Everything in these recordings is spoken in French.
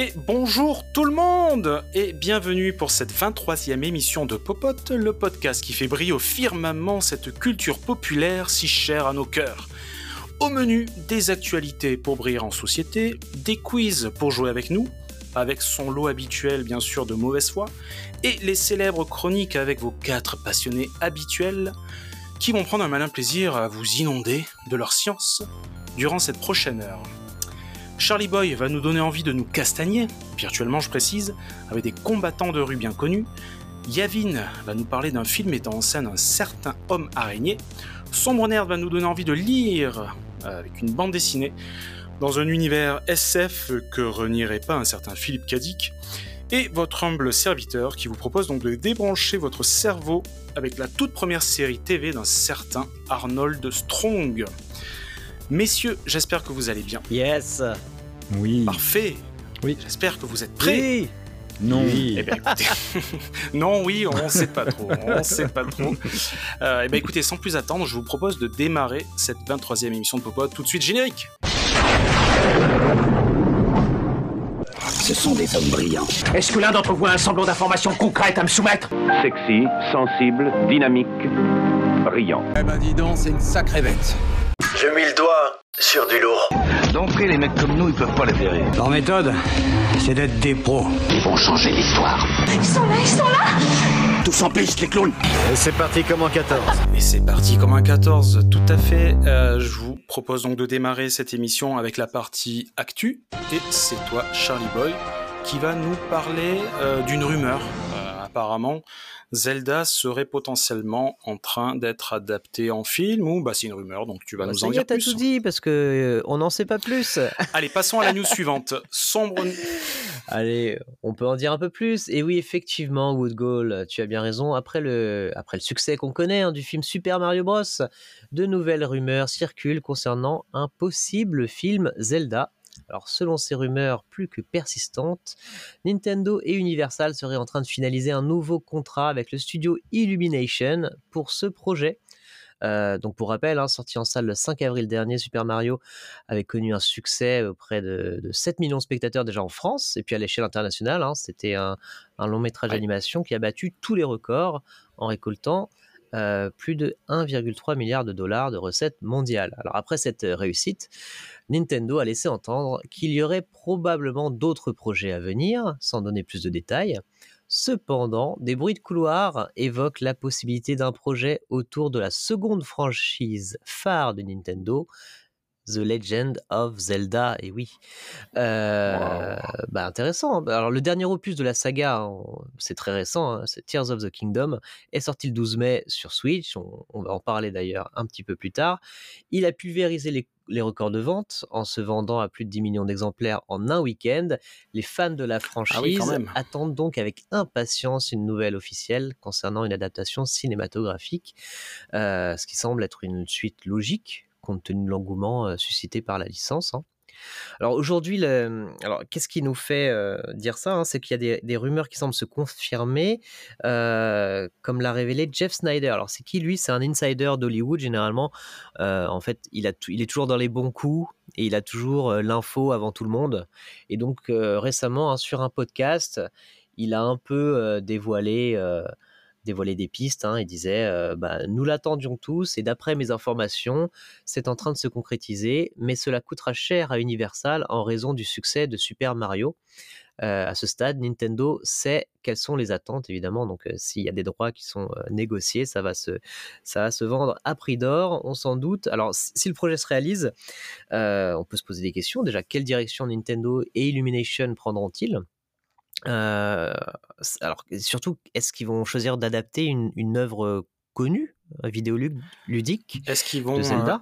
Et bonjour tout le monde Et bienvenue pour cette 23e émission de Popote, le podcast qui fait briller au firmament cette culture populaire si chère à nos cœurs. Au menu, des actualités pour briller en société, des quiz pour jouer avec nous, avec son lot habituel bien sûr de mauvaise foi, et les célèbres chroniques avec vos quatre passionnés habituels qui vont prendre un malin plaisir à vous inonder de leur science durant cette prochaine heure. Charlie Boy va nous donner envie de nous castagner, virtuellement je précise, avec des combattants de rue bien connus. Yavin va nous parler d'un film mettant en scène un certain homme araignée. Sombre Nerd va nous donner envie de lire euh, avec une bande dessinée dans un univers SF que renierait pas un certain Philippe Cadic. Et votre humble serviteur qui vous propose donc de débrancher votre cerveau avec la toute première série TV d'un certain Arnold Strong. Messieurs, j'espère que vous allez bien. Yes. Oui. Parfait. Oui. J'espère que vous êtes prêts. Oui. Non. Eh bien, écoutez. non, oui, on ne sait pas trop. On sait pas trop. Euh, eh bien, écoutez, sans plus attendre, je vous propose de démarrer cette 23e émission de Popote tout de suite générique. Ce sont des hommes brillants. Est-ce que l'un d'entre vous a un semblant d'information concrète à me soumettre? Sexy, sensible, dynamique, brillant. Eh ben dis donc, c'est une sacrée bête. Je mis le doigt sur du lourd. D'entrée, les mecs comme nous, ils peuvent pas les verrer. Leur méthode, c'est d'être des pros. Ils vont changer l'histoire. Ils sont là, ils sont là Tous en piste, les clowns Et c'est parti comme en 14. Et c'est parti comme un 14, tout à fait. Euh, je vous propose donc de démarrer cette émission avec la partie actu. Et c'est toi, Charlie Boy, qui va nous parler euh, d'une rumeur. Euh, apparemment, Zelda serait potentiellement en train d'être adapté en film ou bah c'est une rumeur donc tu vas Bah, nous en dire plus. tout dit parce que euh, on n'en sait pas plus. Allez, passons à la news suivante. Sombre Allez, on peut en dire un peu plus. Et oui, effectivement, Woodgall, tu as bien raison. Après le, après le succès qu'on connaît hein, du film Super Mario Bros, de nouvelles rumeurs circulent concernant un possible film Zelda. Alors, selon ces rumeurs plus que persistantes, Nintendo et Universal seraient en train de finaliser un nouveau contrat avec le studio Illumination pour ce projet. Euh, donc, pour rappel, hein, sorti en salle le 5 avril dernier, Super Mario avait connu un succès auprès de, de 7 millions de spectateurs déjà en France et puis à l'échelle internationale. hein, C'était un, un long métrage Ouais. d'animation qui a battu tous les records en récoltant euh, plus de 1,3 milliard de dollars de recettes mondiales. Alors après cette euh, réussite, Nintendo a laissé entendre qu'il y aurait probablement d'autres projets à venir, sans donner plus de détails. Cependant, des bruits de couloir évoquent la possibilité d'un projet autour de la seconde franchise phare de Nintendo, The Legend of Zelda, et oui. Euh, bah intéressant. Bah, Alors le dernier opus de la saga, c'est très récent, hein, c'est Tears of the Kingdom, est sorti le 12 mai sur Switch. On, on va en parler d'ailleurs un petit peu plus tard. Il a pulvérisé les, les records de vente en se vendant à plus de 10 millions d'exemplaires en un week-end. Les fans de la franchise Ah oui, même. attendent donc avec impatience une nouvelle officielle concernant une adaptation cinématographique, euh, ce qui semble être une suite logique compte tenu de l'engouement euh, suscité par la licence. hein. Alors aujourd'hui, le- alors qu'est-ce qui nous fait euh, dire ça hein, C'est qu'il y a des, rumeurs qui semblent se confirmer, euh, comme l'a révélé Jeff Snyder. Alors c'est qui lui? C'est un insider d'Hollywood généralement. En fait, il, a il est toujours dans les bons coups et il a toujours l'info avant tout le monde. Et donc récemment, hein, sur un podcast, il a un peu dévoilé. Dévoilé des pistes, hein, il disait euh, bah, nous l'attendions tous et d'après mes informations, c'est en train de se concrétiser, mais cela coûtera cher à Universal en raison du succès de Super Mario. Euh, à ce stade, Nintendo sait quelles sont les attentes, évidemment. Donc, euh, s'il y a des droits qui sont négociés, ça va, se, ça va se vendre à prix d'or, on s'en doute. Alors, si le projet se réalise, on peut se poser des questions. Déjà, quelle direction Nintendo et Illumination prendront-ils? Euh, Alors, surtout, est-ce qu'ils vont choisir d'adapter une, une œuvre connue, un vidéo lu- ludique Est-ce qu'ils vont de Zelda? euh,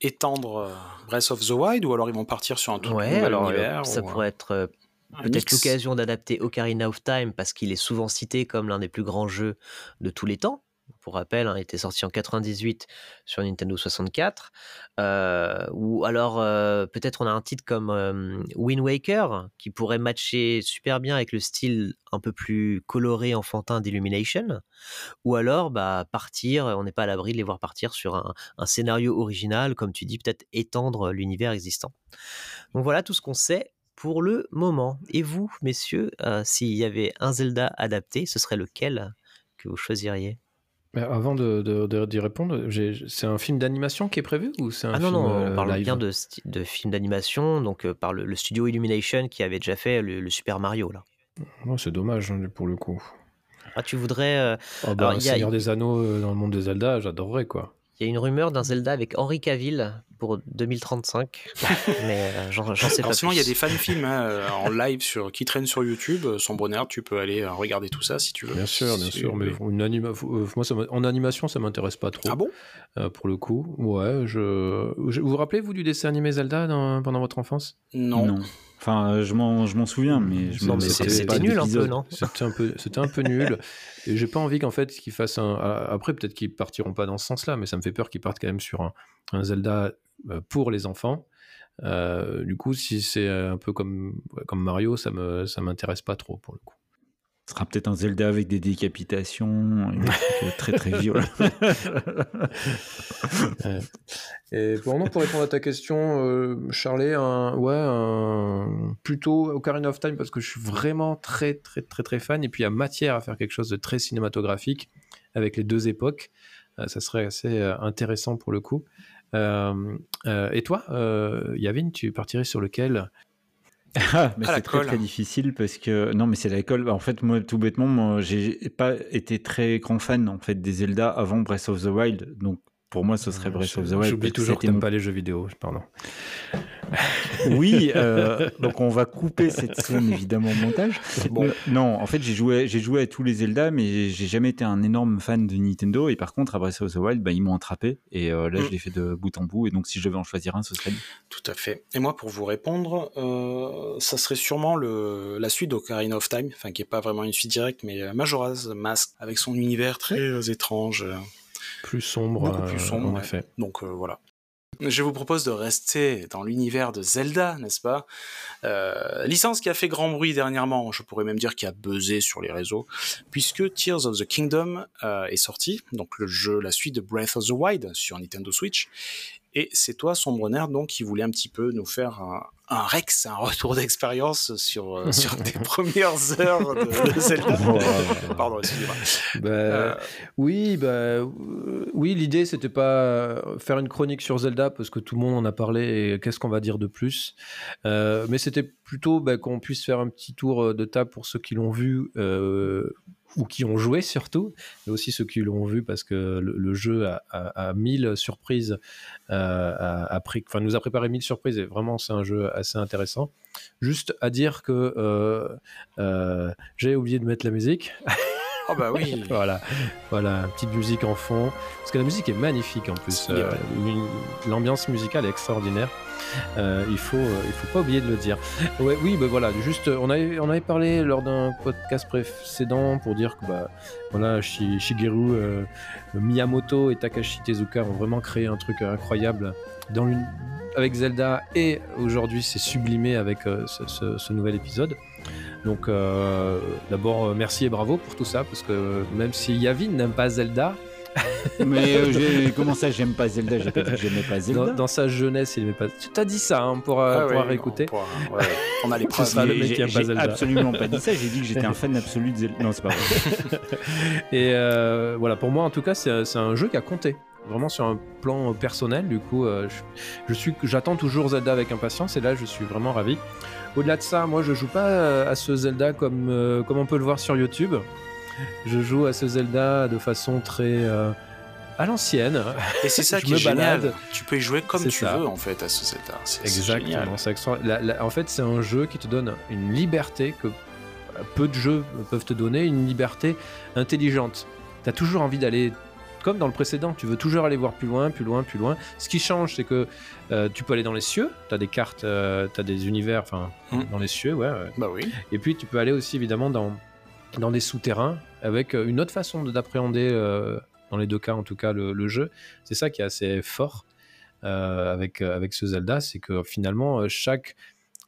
étendre euh, Breath of the Wild ou alors ils vont partir sur un tout Ouais, nouvel alors univers ça ou, pourrait être peut-être l'occasion d'adapter Ocarina of Time parce qu'il est souvent cité comme l'un des plus grands jeux de tous les temps. Pour rappel, hein, était sorti en 98 sur Nintendo 64. Euh, ou alors euh, peut-être on a un titre comme euh, Wind Waker qui pourrait matcher super bien avec le style un peu plus coloré enfantin d'Illumination. Ou alors bah, partir, on n'est pas à l'abri de les voir partir sur un, un scénario original, comme tu dis, peut-être étendre l'univers existant. Donc voilà tout ce qu'on sait pour le moment. Et vous, messieurs, s'il y avait un Zelda adapté, ce serait lequel que vous choisiriez? Mais avant de, de- de- d'y répondre, c'est un film d'animation qui est prévu ou c'est un Ah non, film non, euh, on parle live bien de, de films d'animation, donc euh, par le, le studio Illumination qui avait déjà fait le, le Super Mario. là. Oh, c'est dommage hein, pour le coup. Ah, tu voudrais. euh, Oh, bah, Alors, il y a- Seigneur des Anneaux euh, dans le monde de Zelda, j'adorerais quoi. Il y a une rumeur d'un Zelda avec Henri Cavill pour 2035, mais euh, j'en sais pas sinon, il y a des fan-films hein, euh, en live sur, qui traînent sur YouTube. euh, Son bonheur, tu peux aller euh, regarder tout ça si tu veux. Bien sûr, bien Si- sûr, mais une anima... moi, ça en animation, ça m'intéresse pas trop. Ah bon? Euh, pour le coup, ouais. Je... Vous vous rappelez vous du dessin animé Zelda dans- pendant votre enfance? Non. Enfin, je m'en, je m'en souviens, mais je Non, mais c'était pas nul un peu, non C'était un peu, c'était un peu nul. Et j'ai pas envie qu'en fait qu'ils fassent un. Après, peut-être qu'ils partiront pas dans ce sens-là, mais ça me fait peur qu'ils partent quand même sur un, un Zelda euh, pour les enfants. Euh, du coup, si c'est un peu comme, comme Mario, ça me, ça m'intéresse pas trop pour le coup. Ce sera peut-être un Zelda avec des décapitations, trucs très très violents. Ouais. Et pour, pour répondre à ta question, euh, Charlie, un, ouais, un, plutôt Ocarina of Time parce que je suis vraiment très très très très fan et puis il y a matière à faire quelque chose de très cinématographique avec les deux époques. Euh, ça serait assez euh, intéressant pour le coup. Euh, euh, et toi, euh, Yavin, tu partirais sur lequel? Ah, mais c'est très très difficile parce que non mais c'est la colle. En fait moi tout bêtement moi j'ai pas été très grand fan en fait des Zelda avant Breath of the Wild donc pour moi ce serait Breath of the Wild. J'oublie toujours que t'aimes mon- pas les jeux vidéo, pardon. Oui euh, donc on va couper cette scène évidemment au montage. Bon. Euh, non en fait j'ai joué j'ai joué à tous les Zelda mais j'ai jamais été un énorme fan de Nintendo et par contre à Breath of the Wild bah, ils m'ont attrapé et euh, là Mm. je l'ai fait de bout en bout et donc si je devais en choisir un ce serait. Tout à fait. Et moi, pour vous répondre, euh, ça serait sûrement le, la suite d'Ocarina of Time, enfin qui est pas vraiment une suite directe, mais Majora's Mask, avec son univers très étrange, Plus sombre, beaucoup plus euh, sombre. en ouais. effet. Donc euh, voilà. Je vous propose de rester dans l'univers de Zelda, n'est-ce pas? Euh, Licence qui a fait grand bruit dernièrement, je pourrais même dire qui a buzzé sur les réseaux, puisque Tears of the Kingdom euh, est sorti, donc le jeu, la suite de Breath of the Wild sur Nintendo Switch. Et c'est toi, Sombrener, donc, qui voulait un petit peu nous faire un, un Rex, un retour d'expérience sur, euh, sur tes premières heures de, de Zelda. Pardon, excusez-moi. Bah, Euh, Oui, bah, euh, oui, l'idée c'était pas faire une chronique sur Zelda parce que tout le monde en a parlé et qu'est-ce qu'on va dire de plus. Euh, mais c'était plutôt bah, qu'on puisse faire un petit tour de table pour ceux qui l'ont vu ou qui ont joué surtout, mais aussi ceux qui l'ont vu parce que le, jeu a, a, a mille surprises, euh, a, a pris- enfin, nous a préparé mille surprises et vraiment c'est un jeu assez intéressant. Juste à dire que euh, euh, j'ai oublié de mettre la musique. Oh bah oui. Voilà, voilà, petite musique en fond. Parce que la musique est magnifique en plus. Euh, L'ambiance musicale est extraordinaire. Euh, il faut, euh, il faut pas oublier de le dire. Ouais, oui, bah voilà, juste, on avait, on avait parlé lors d'un podcast précédent pour dire que bah, voilà, Shi- Shigeru Miyamoto et Takashi Tezuka ont vraiment créé un truc incroyable dans avec Zelda et aujourd'hui c'est sublimé avec ce, ce- ce nouvel épisode. Donc euh, d'abord euh, merci et bravo pour tout ça parce que même si Yavin n'aime pas Zelda, Mais euh, comment ça j'aime pas Zelda? J'ai pas dit que j'aimais pas Zelda. dans, dans sa jeunesse il n'aimait pas. Tu t'as dit ça, hein, on pourra, Ah on pourra ouais, réécouter. On, pourra- ouais, on a les preuves. le mec qui aime pas j'ai Zelda. absolument pas dit ça. J'ai dit que j'étais un fan absolu de Zelda. Non, c'est pas vrai. Et euh, voilà, pour moi en tout cas, c'est c'est un jeu qui a compté. Vraiment sur un plan personnel, du coup, euh, je, je suis, j'attends toujours Zelda avec impatience et là, je suis vraiment ravi. Au-delà de ça, moi, je joue pas euh, à ce Zelda comme, euh, comme on peut le voir sur YouTube. Je joue à ce Zelda de façon très euh, à l'ancienne. Et c'est ça Je qui me est génial. balade. Tu peux y jouer comme tu ça. veux en fait à ce Zelda. Génial. Exactement. la- la- en fait, c'est un jeu qui te donne une liberté que peu de jeux peuvent te donner, une liberté intelligente. Tu as toujours envie d'aller, comme dans le précédent, tu veux toujours aller voir plus loin, plus loin, plus loin. Ce qui change, c'est que euh, tu peux aller dans les cieux, tu as des cartes, tu as des univers, enfin, Mm. dans les cieux, ouais, ouais. Bah oui. Et puis, tu peux aller aussi, évidemment, dans, dans des souterrains avec euh, une autre façon de- d'appréhender, euh, dans les deux cas, en tout cas, le, le jeu. C'est ça qui est assez fort euh, avec, euh, avec ce Zelda, c'est que finalement, euh, chaque,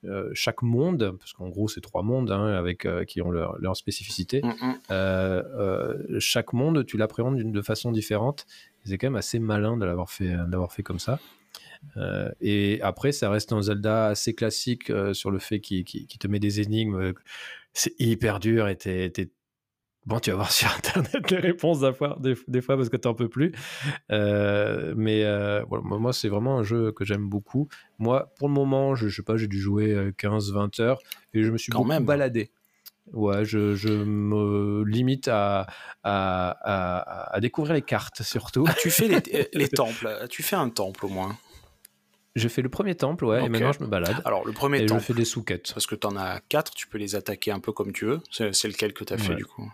euh, chaque monde, parce qu'en gros, c'est trois mondes hein, avec, euh, qui ont leur, leur spécificité, Mm, mm. euh, chaque monde, tu l'appréhendes de façon différente. C'est quand même assez malin de l'avoir fait, d'avoir fait comme ça. Et après, ça reste un Zelda assez classique sur le fait qu'il te met des énigmes. C'est hyper dur et t'es- Bon, tu vas voir sur Internet les réponses des fois, des, des fois parce que t'en peux plus. Euh, mais euh, voilà, moi, c'est vraiment un jeu que j'aime beaucoup. Moi, pour le moment, je, je sais pas, j'ai dû jouer euh, 15-20 heures et je me suis Quand beaucoup même. baladé. Ouais, je, je me limite à, à, à- à découvrir les cartes surtout. Ah, tu fais les, euh, les temples. Tu fais un temple au moins. J'ai fait le premier temple, ouais, et maintenant je me balade. Alors, le premier et je temple, fais des sous-quêtes. parce que tu en as quatre, tu peux les attaquer un peu comme tu veux. C'est lequel que tu as fait Ouais. du coup?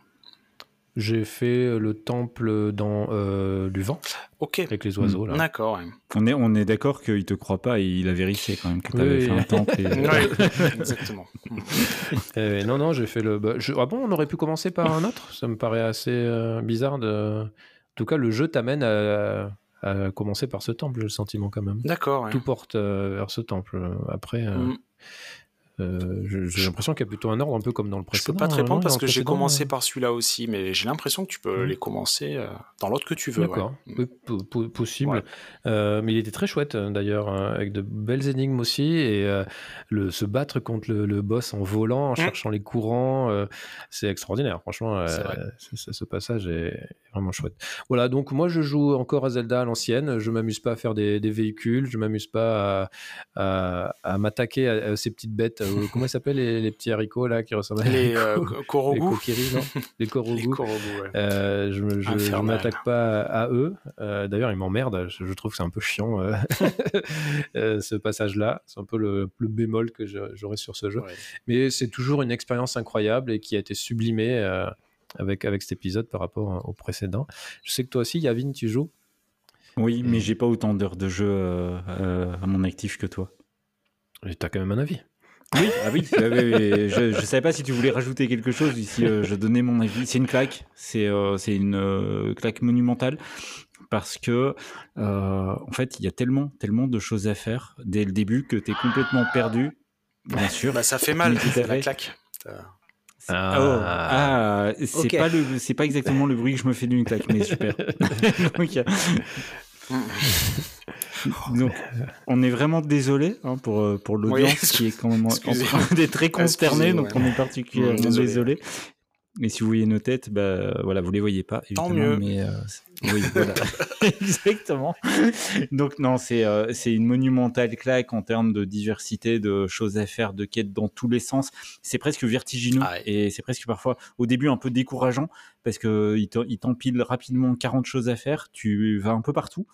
J'ai fait le temple dans euh, du vent Ok. avec les oiseaux là. D'accord. ouais. On est, on est d'accord qu'il te croit pas et il a vérifié quand même que tu avais Oui, fait oui. un temple. et- Ouais, exactement. Euh, non, non, j'ai fait le. bah, je- Ah bon, on aurait pu commencer par un autre? Ça me paraît assez euh, bizarre de. En tout cas, le jeu t'amène à, à commencer par ce temple, j'ai le sentiment quand même. D'accord. ouais. Tout porte euh, vers ce temple. Après, euh, Mm. Euh, je- j'ai l'impression qu'il y a plutôt un ordre, un peu comme dans le Je précédent. peux pas te hein, répondre non, parce que j'ai commencé par celui-là aussi, mais j'ai l'impression que tu peux Mm. les commencer euh, dans l'autre que tu veux. D'accord, Mm. oui, possible. Ouais. Euh, mais il était très chouette euh, d'ailleurs, hein, avec de belles énigmes aussi. Et euh, le, se battre contre le, le boss en volant, en cherchant les courants, euh, c'est extraordinaire. Franchement, euh, ce passage est vraiment chouette. Voilà, donc moi je joue encore à Zelda à l'ancienne. Je m'amuse pas à faire des, des véhicules, je m'amuse pas à, à- à m'attaquer à, à ces petites bêtes. Euh, comment ils s'appellent les, les petits haricots là qui ressemblent à Les euh, les non Les ouais. Euh, je me- je- je Infernal. m'attaque pas à eux. Euh, D'ailleurs, ils m'emmerdent. Je, je trouve que c'est un peu chiant euh, euh, ce passage-là. C'est un peu le, le bémol que j'aurais sur ce jeu. Ouais. Mais c'est toujours une expérience incroyable et qui a été sublimée euh, avec, avec cet épisode par rapport au précédent. Je sais que toi aussi, Yavin, tu joues? Oui, mais j'ai pas autant d'heures de jeu euh, euh, à mon actif que toi. Et t'as quand même un avis. Oui, ah oui, je, je savais pas si tu voulais rajouter quelque chose ici. euh, je donnais mon avis. C'est une claque, c'est euh, c'est une euh, claque monumentale parce que euh, en fait il y a tellement tellement de choses à faire dès le début que tu es complètement perdu. Bien sûr. Bah, ça fait mal, la claque. Ah, oh, ah, c'est pas le c'est pas exactement le bruit que je me fais d'une claque, mais super. Donc, donc, on est vraiment désolé hein, pour, euh, pour l'audience Oui, qui est quand même en train d'être très consternée, Excusez, donc ouais. on est particulièrement désolé. désolé. Et si vous voyez nos têtes, bah voilà, vous les voyez pas Tant mieux. mais euh, c'est- oui, voilà, exactement. Donc non, c'est euh, c'est une monumentale claque en termes de diversité, de choses à faire, de quêtes dans tous les sens. C'est presque vertigineux Ah ouais. et c'est presque parfois au début un peu décourageant parce que il t'empile rapidement 40 choses à faire. Tu vas un peu partout.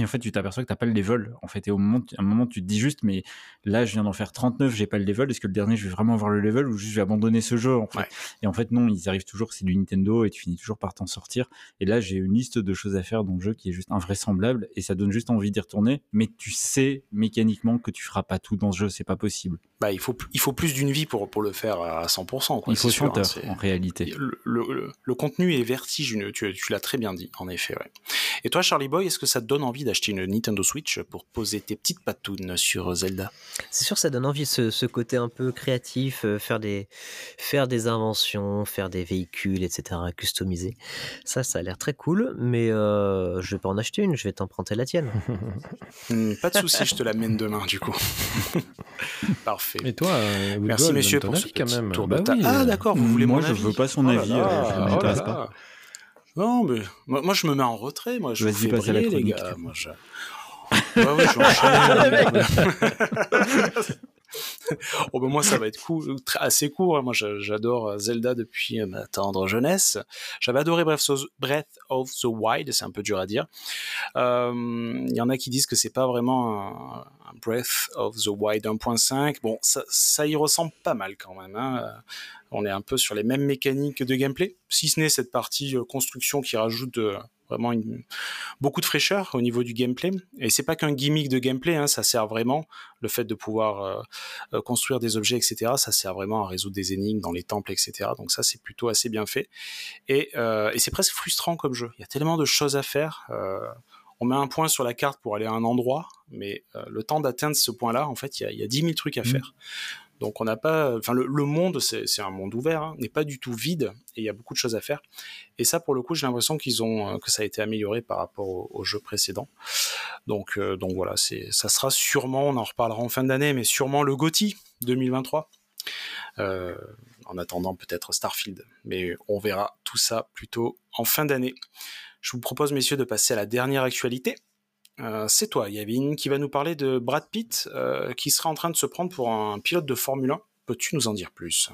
Et en fait, tu t'aperçois que t'as pas le level. En fait, et au moment, à un moment, tu te dis juste, mais là, je viens d'en faire 39, j'ai pas le level. Est-ce que le dernier, je vais vraiment avoir le level ou juste je vais abandonner ce jeu, en fait? Ouais. Et en fait, non, ils arrivent toujours, c'est du Nintendo et tu finis toujours par t'en sortir. Et là, j'ai une liste de choses à faire dans le jeu qui est juste invraisemblable et ça donne juste envie d'y retourner. Mais tu sais mécaniquement que tu feras pas tout dans ce jeu, c'est pas possible. bah, il, faut, il faut plus d'une vie pour, pour le faire à 100%. Quoi, Il faut c'est sûr, 100 hein, heures, en réalité. le, le- le- le contenu est vertigineux, tu, tu l'as très bien dit, en effet. Ouais. Et toi, Charlie Boy, est-ce que ça te donne envie d'acheter une Nintendo Switch pour poser tes petites patounes sur Zelda C'est sûr, ça donne envie ce, ce côté un peu créatif, euh, faire des faire des inventions, faire des véhicules, etc. Customiser. Ça, ça a l'air très cool. Mais euh, je vais pas en acheter une. Je vais t'emprunter la tienne. Hmm, Pas de souci, je te l'amène demain, du coup. Parfait. Et toi, euh, Merci, messieurs, pour ce avis, quand petit même. tour Bah de table. oui, Ah, d'accord, vous voulez Moi, mon je avis veux pas son Oh là avis, là, euh, ça oh m'intéresse là. pas. Non, mais moi, moi, je me mets en retrait. Moi, je Vas-y, fais à la briller, les gars. Moi, je... Ouais, ouais, je vais enchaîner. oh, ben moi, ça va être assez court. hein. Moi, j'a- j'adore euh, Zelda depuis euh, ma tendre jeunesse. J'avais adoré Breath of, the Wild, c'est un peu dur à dire. Euh, Il y en a qui disent que c'est pas vraiment un, Breath of the Wild 1.5. Bon, ça, y ressemble pas mal quand même. hein. Euh, On est un peu sur les mêmes mécaniques de gameplay, si ce n'est cette partie euh, construction qui rajoute euh, vraiment une- beaucoup de fraîcheur au niveau du gameplay. Et c'est pas qu'un gimmick de gameplay, hein, ça sert vraiment le fait de pouvoir euh, euh, construire des objets, etc. Ça sert vraiment à résoudre des énigmes dans les temples, etc. Donc ça, c'est plutôt assez bien fait. Et, euh, et c'est presque frustrant comme jeu. Il y a tellement de choses à faire. Euh, on met un point sur la carte pour aller à un endroit, mais le temps d'atteindre ce point-là, en fait, il y, a, il y a 10 000 trucs à faire. Donc on n'a pas, enfin le, monde, c'est un monde ouvert, hein, n'est pas du tout vide et il y a beaucoup de choses à faire. Et ça, pour le coup, j'ai l'impression qu'ils ont euh, que ça a été amélioré par rapport au, jeu précédent. Donc euh, donc voilà, c'est ça sera sûrement, on en reparlera en fin d'année, mais sûrement le GOTY 2023. Euh, en attendant peut-être Starfield, mais on verra tout ça plutôt en fin d'année. Je vous propose, messieurs, de passer à la dernière actualité. Euh, c'est toi, Yavin, qui va nous parler de Brad Pitt, euh, qui sera en train de se prendre pour un pilote de Formule 1. Peux-tu nous en dire plus?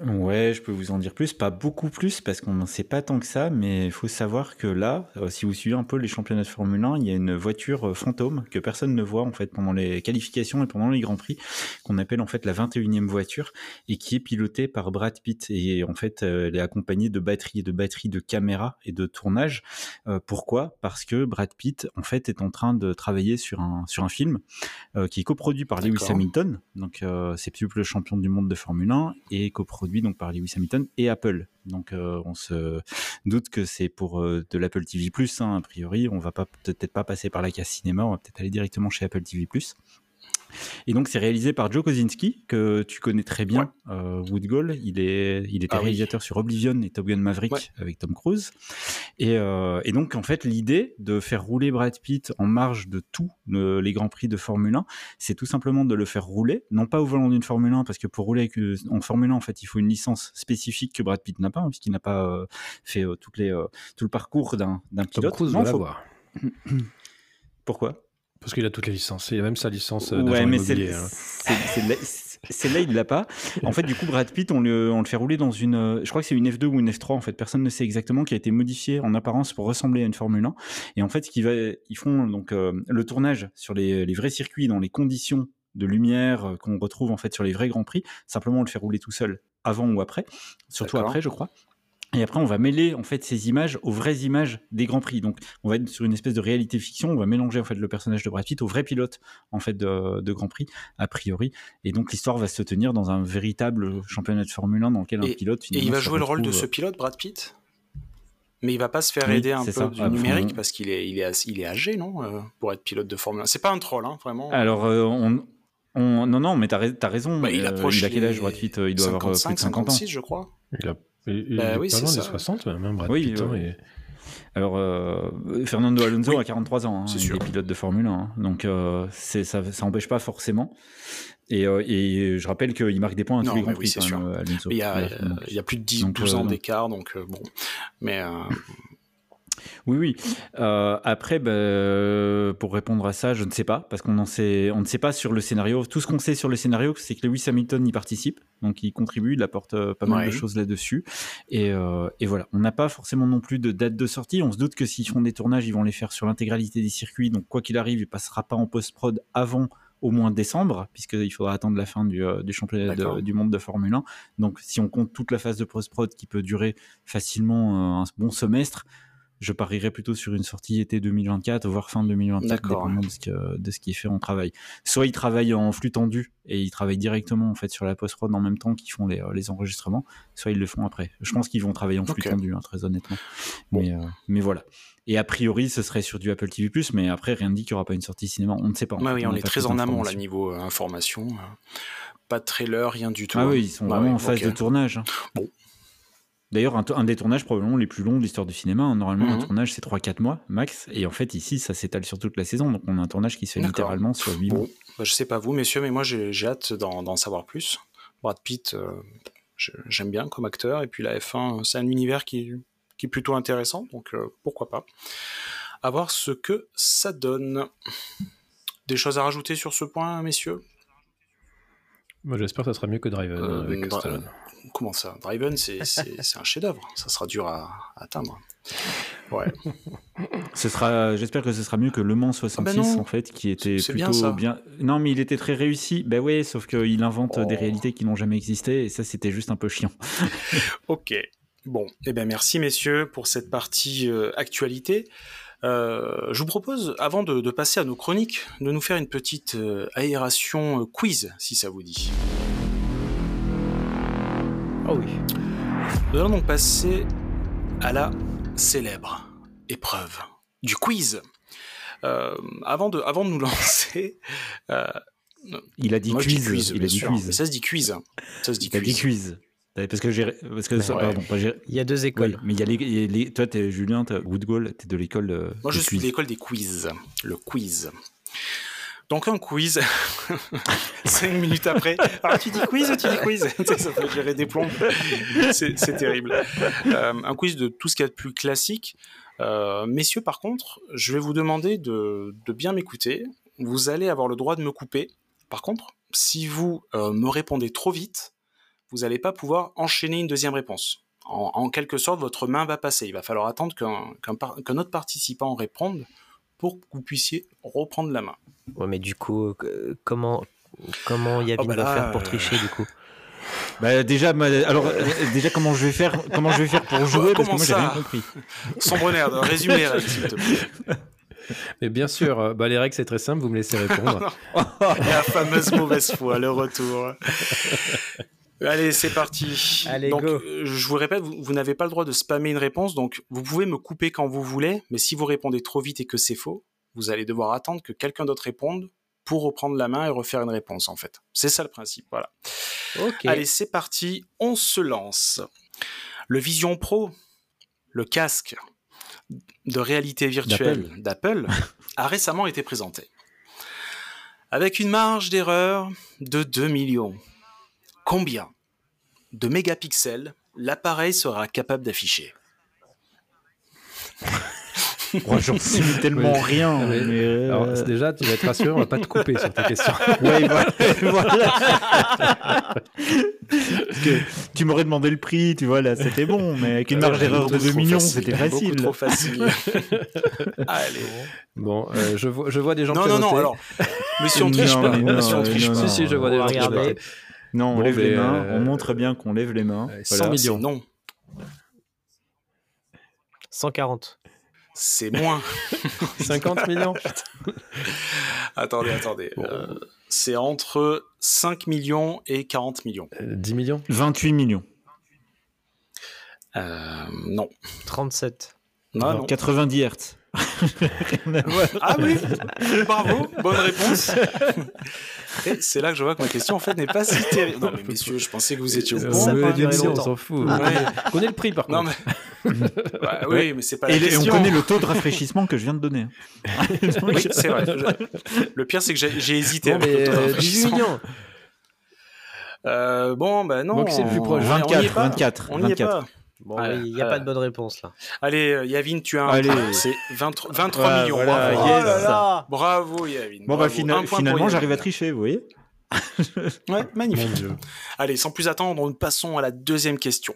Ouais, je peux vous en dire plus, pas beaucoup plus parce qu'on n'en sait pas tant que ça, mais il faut savoir que là, euh, si vous suivez un peu les championnats de Formule 1, il y a une voiture euh, fantôme que personne ne voit en fait pendant les qualifications et pendant les grands prix, qu'on appelle en fait la 21e voiture et qui est pilotée par Brad Pitt. Et en fait euh, elle est accompagnée de batteries et de batteries de caméras et de tournage. pourquoi? Parce que Brad Pitt en fait est en train de travailler sur un sur un film qui est coproduit par Lewis Hamilton, donc c'est le champion du monde de Formule 1 et coproduit donc par Lewis Hamilton et Apple. Donc euh, on se doute que c'est pour euh, de l'Apple TV+, hein, a priori. On va peut-être pas passer par la case cinéma, on va peut-être aller directement chez Apple TV+. Et donc, c'est réalisé par Joe Kosinski, que tu connais très bien, euh, Woodgall. Il, est, il était ah réalisateur sur Oblivion et Top Gun Maverick avec Tom Cruise. Et, euh, et donc, en fait, l'idée de faire rouler Brad Pitt en marge de tous les grands prix de Formule 1, c'est tout simplement de le faire rouler, non pas au volant d'une Formule 1, parce que pour rouler avec, euh, en Formule 1, en fait, il faut une licence spécifique que Brad Pitt n'a pas, hein, puisqu'il n'a pas euh, fait toutes les, tout le parcours d'un pilote. Tom Cruise non, faut... Pourquoi? Parce qu'il a toutes les licences. Il a même sa licence euh, ouais, mais hein. c'est là, il l'a pas. En fait, du coup, Brad Pitt, on le, on le fait rouler dans une. Euh, je crois que c'est une F2 ou une F3. En fait, personne ne sait exactement qui a été modifiée en apparence pour ressembler à une Formule 1. Et en fait, ce va, ils font donc euh, le tournage sur les, les, vrais circuits dans les conditions de lumière qu'on retrouve en fait sur les vrais grands prix. Simplement, on le fait rouler tout seul avant ou après. Surtout après, je crois. Et après, on va mêler en fait ces images aux vraies images des grands prix. Donc, on va être sur une espèce de réalité fiction. On va mélanger en fait le personnage de Brad Pitt au vrai pilote en fait de, de Grand Prix a priori. Et donc, l'histoire va se tenir dans un véritable championnat de Formule 1 dans lequel un pilote. Et il va jouer le rôle de ce pilote, Brad Pitt? Mais il va pas se faire aider un peu du numérique parce qu'il est, il est, il est âgé, non, euh, pour être pilote de Formule 1. C'est pas un troll, hein, vraiment. Alors, euh, on, on, non, non, mais t'as as raison. Bah, il, approche il a quel âge, Brad Pitt? Il doit avoir plus de 50 56, ans. je crois. Il a il bah, oui, pas loin des 60, même Brad oui, Pitt, hein, Alors, euh, Fernando Alonso a 43 ans, hein, il est pilote de Formule 1, hein. donc euh, ça n'empêche pas forcément. Et, euh, et, je rappelle qu'il marque des points à tous les Grands Prix. Alonso. Il, y a, il y a plus de 10, 12 ans d'écart, donc bon. Mais oui, oui. Euh, après, bah, pour répondre à ça, je ne sais pas, parce qu'on sait, on ne sait pas sur le scénario. Tout ce qu'on sait sur le scénario, c'est que Lewis Hamilton y participe, donc il contribue, il apporte euh, pas mal de choses là-dessus. Et, euh, et, voilà, on n'a pas forcément non plus de date de sortie. On se doute que s'ils font des tournages, ils vont les faire sur l'intégralité des circuits. Donc quoi qu'il arrive, il passera pas en post-prod avant au moins décembre, puisqu'il faudra attendre la fin du, du championnat du monde de Formule 1. Donc si on compte toute la phase de post-prod qui peut durer facilement un bon semestre, je parierais plutôt sur une sortie été 2024, voire fin 2024, dépendamment de ce, que, de ce qu'il fait en travail. Soit il travaille en flux tendu et il travaille directement en fait sur la post-prod en même temps qu'ils font les, les, enregistrements, soit ils le font après. Je pense qu'ils vont travailler en flux tendu, hein, très honnêtement. Mais, euh, mais voilà. Et a priori, ce serait sur du Apple TV+, mais après, rien ne dit qu'il n'y aura pas une sortie cinéma. On ne sait pas. oui, on, est très en amont, là, niveau euh, information. Pas de trailer, rien du tout. Ah oui, ils sont vraiment en phase de tournage. Hein. Bon, D'ailleurs, un, des tournages probablement les plus longs de l'histoire du cinéma. Hein. Normalement, un mhm. tournage, c'est 3-4 mois max. Et en fait, ici, ça s'étale sur toute la saison. Donc, on a un tournage qui se fait littéralement sur 8 mois. Bah, je sais pas vous, messieurs, mais moi, j'ai hâte d'en savoir plus. Brad Pitt, euh, j'aime bien comme acteur. Et puis, la F1, c'est un univers qui, qui, est plutôt intéressant. Donc, euh, pourquoi pas. À voir ce que ça donne. Des choses à rajouter sur ce point, messieurs? Moi, j'espère que ça sera mieux que Drive euh, avec Stallone. Comment ça Driven, c'est un chef-d'œuvre. Ça sera dur à, atteindre. Ouais. ce sera, j'espère que ce sera mieux que Le Mans 66 ah ben en fait, qui était plutôt bien, Non, mais il était très réussi. Ben ouais, sauf qu'il invente des oh. réalités qui n'ont jamais existé et ça, c'était juste un peu chiant. ok. Bon, eh ben merci messieurs pour cette partie euh, actualité. Euh, je vous propose, avant de, passer à nos chroniques, de nous faire une petite euh, aération quiz, si ça vous dit. Oh oui. Nous allons donc passer à la célèbre épreuve du quiz. Euh, avant, de, avant de nous lancer, euh, Il a dit Moi, quiz. quiz, il a dit quiz. Ça se dit quiz. Ça se dit Il a dit quiz. quiz. Parce que j'ai. Parce que. Ouais. pardon, pas j'ai- Il y a deux Oui, écoles. mais il y a les, il y a les- toi, t'es Julien, t'es Woodgall, t'es de l'école. euh, Moi, je suis de quiz. l'école des quiz. Le quiz. Donc, un quiz. Cinq minutes après. Alors, tu dis quiz ou tu dis quiz Ça peut gérer des plombs. C'est terrible. Euh, un quiz de tout ce qu'il y a de plus classique. Euh, messieurs, par contre, je vais vous demander de, bien m'écouter. Vous allez avoir le droit de me couper. Par contre, si vous euh, me répondez trop vite, vous n'allez pas pouvoir enchaîner une deuxième réponse. En, quelque sorte, votre main va passer. Il va falloir attendre qu'un autre participant réponde pour que vous puissiez reprendre la main. Ouais, mais du coup, euh, comment comment Yavin Oh, bah va là, faire pour euh, tricher du coup? Bah, déjà, alors, euh, déjà, comment je vais faire, comment je vais faire pour jouer? Parce que moi, j'ai ça rien compris. Sombre nerd, les règles, s'il te plaît. Et bien sûr, bah, les règles, c'est très simple, vous me laissez répondre. La fameuse mauvaise foi, le retour. Allez, c'est parti. Allez, donc, go. euh, je vous répète, vous, vous n'avez pas le droit de spammer une réponse, donc vous pouvez me couper quand vous voulez, mais si vous répondez trop vite et que c'est faux, vous allez devoir attendre que quelqu'un d'autre réponde pour reprendre la main et refaire une réponse, en fait. C'est ça le principe, voilà. Allez, c'est parti, on se lance. Le Vision Pro, le casque de réalité virtuelle d'Apple, a récemment été présenté. Avec une marge d'erreur de 2 millions. Combien de mégapixels l'appareil sera capable d'afficher Oh, J'en sais tellement Oui. rien. Ah, mais- mais, euh, Alors, déjà, tu vas être rassuré, on va pas te couper sur tes questions. Ouais, voilà. voilà. Parce que tu m'aurais demandé le prix, tu vois, là, c'était bon, mais avec une marge d'erreur de Beaucoup 2 trop millions, facile, c'était beaucoup facile. trop facile. Allez. Bon, euh, je, vois, je vois des gens Non, non, non, alors, monsieur, on triche Non, pas. non, Monsieur, on triche non, pas. Si, si, je vois des gens regarder. Non, on Bon, lève les mains, euh, on montre bien qu'on lève les mains. Ouais, Voilà. 100 C'est millions. non, 140. c'est moins. 50 millions attendez, attendez. Euh, c'est entre 5 millions et 40 millions. Euh, 10 millions 28 millions. Euh, non. 37. Non, non. 90 Hertz. Ah oui, bravo, bonne réponse. Et c'est là que je vois que ma question en fait n'est pas si terrible. Non mais messieurs, je pensais que vous étiez au courant. Ça ouais, peut 10 durer millions, on longtemps. s'en fout. Ouais. On connaît le prix par Non contre. mais Bah oui, mais c'est pas la Et, les- on question. connaît le taux de rafraîchissement que je viens de donner. Oui, c'est vrai. Je- Le pire c'est que j'ai j'ai hésité. Bon, avec mais, le taux de euh, 18 rafraîchissement. millions Euh, bon, bah non. Qui c'est le plus proche on- on y est 24, pas. 24, On est 24. pas. Bon, il n'y a euh, pas de bonne réponse là. Allez, euh, Yavin, tu as un Allez. point. C'est 20 23 Ouais, millions. voilà, Bravo. yes. Oh là là. là Bravo, Yavin. Bon, bah, fina- finalement, j'arrive à tricher, vous voyez Ouais, magnifique. Allez, sans plus attendre, nous passons à la deuxième question.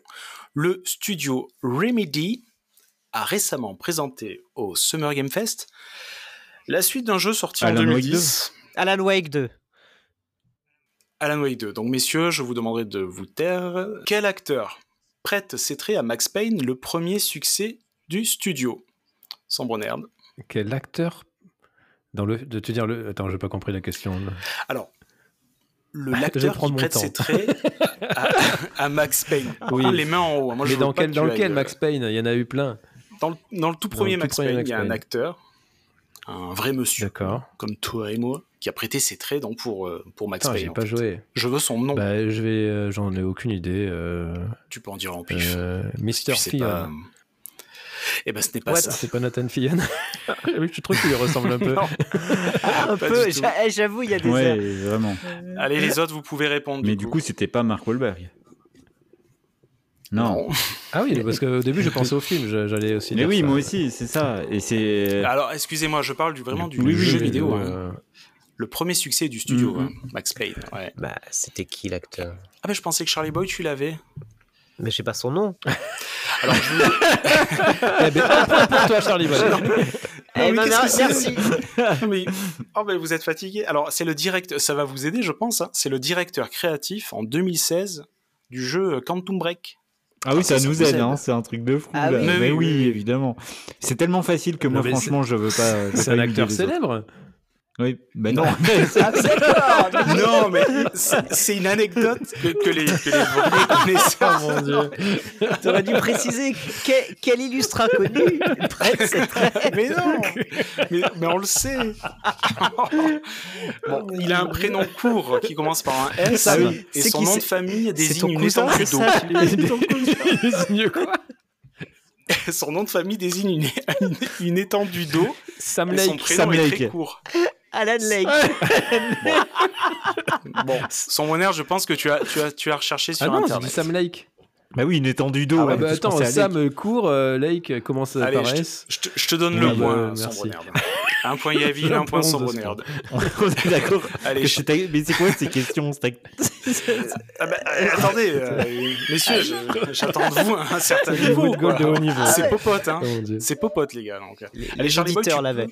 Le studio Remedy a récemment présenté au Summer Game Fest la suite d'un jeu sorti en Alan Wake 2010. Alan Wake 2. Alan Wake 2. Donc, messieurs, je vous demanderai de vous taire. Quel acteur prête ses traits à Max Payne, le premier succès du studio Sombre nerd. Quel acteur dans le de te dire le attends j'ai pas compris la question Alors, le vais l'acteur qui prête temps. ses traits à, à Max Payne. Oui. Oui. Les mains en haut. hein. Moi, mais dans quel que dans lequel ailles, euh, Max Payne? Il y en a eu plein Dans le, dans le tout premier le tout Max premier Payne, Max il y a un acteur, un vrai monsieur, comme toi et moi, qui a prêté ses traits donc, pour, euh, pour Max Payne. j'ai pas fait. joué Je veux son nom. bah je vais euh, j'en ai aucune idée euh, tu peux en dire en pif. euh, Mr tu sais pas. Eh ben, ce n'est pas What ça. c'est pas Nathan oui je trouve qu'il lui ressemble un peu un peu, eh, j'avoue, il y a des Ouais, vraiment. Allez, les autres, vous pouvez répondre. Mais du coup, c'était pas Mark Wahlberg. Non. ah oui parce qu'au début je pensais au film j'allais aussi Mais dire oui, ça. moi aussi, c'est ça. Et c'est. Alors, excusez-moi, je parle du, vraiment du Oui, jeu oui, vidéo. hein. euh, Le premier succès du studio, Mhm. hein, Max Payne. Ouais. Bah, c'était qui l'acteur? Ah, mais je pensais que Charlie Boy, tu l'avais. Mais je sais pas son nom. Alors, je vous... eh ben, un point pour toi Charlie Boy Eh mais ben, merci. Ah, mais... Oh, mais vous êtes fatigué. Alors, c'est le direct, ça va vous aider, je pense. hein. C'est le directeur créatif en 2016 du jeu Quantum Break. Ah oui, ça, ça nous aide, aide. hein, c'est un truc de fou. Ah là. oui. Mais, Mais oui, oui, oui. évidemment. C'est tellement facile que moi, mais franchement, je veux pas. c'est un acteur autres. Oui, ben non. Ah, non, mais c'est une anecdote que, que les, que les connaisseurs. Oh mon dieu. T'aurais dû préciser que- quel illustre inconnu prête ses traits. Mais non mais, mais on le sait Bon, il a un prénom court qui commence par un S Ah oui. et son nom de famille désigne une étendue d'eau. Désigne quoi Son nom de famille désigne une, une, une étendue d'eau Sam et son Lake. prénom Sam est Lake. très court. Alan Lake. Bon, son honneur, je pense que tu as, tu as, tu as recherché sur Ah non, Internet. Sam Lake. Bah oui, une étendue d'eau. Ah ouais, bah attends, à Sam Lake. euh, court, euh, Lake euh, commence Allez, par je te, donne le bah, point, merci. sombre nerd. Un point Yavin, un point sombre nerd. On est d'accord. Allez, je- Mais c'est quoi ces questions Ah bah, euh, attendez, euh, messieurs, j'attends de vous un certain niveau. niveau. C'est popote, hein. Dieu. C'est popote, les gars. Donc. Les, Allez, les Charlie Boy, tu, l'avaient.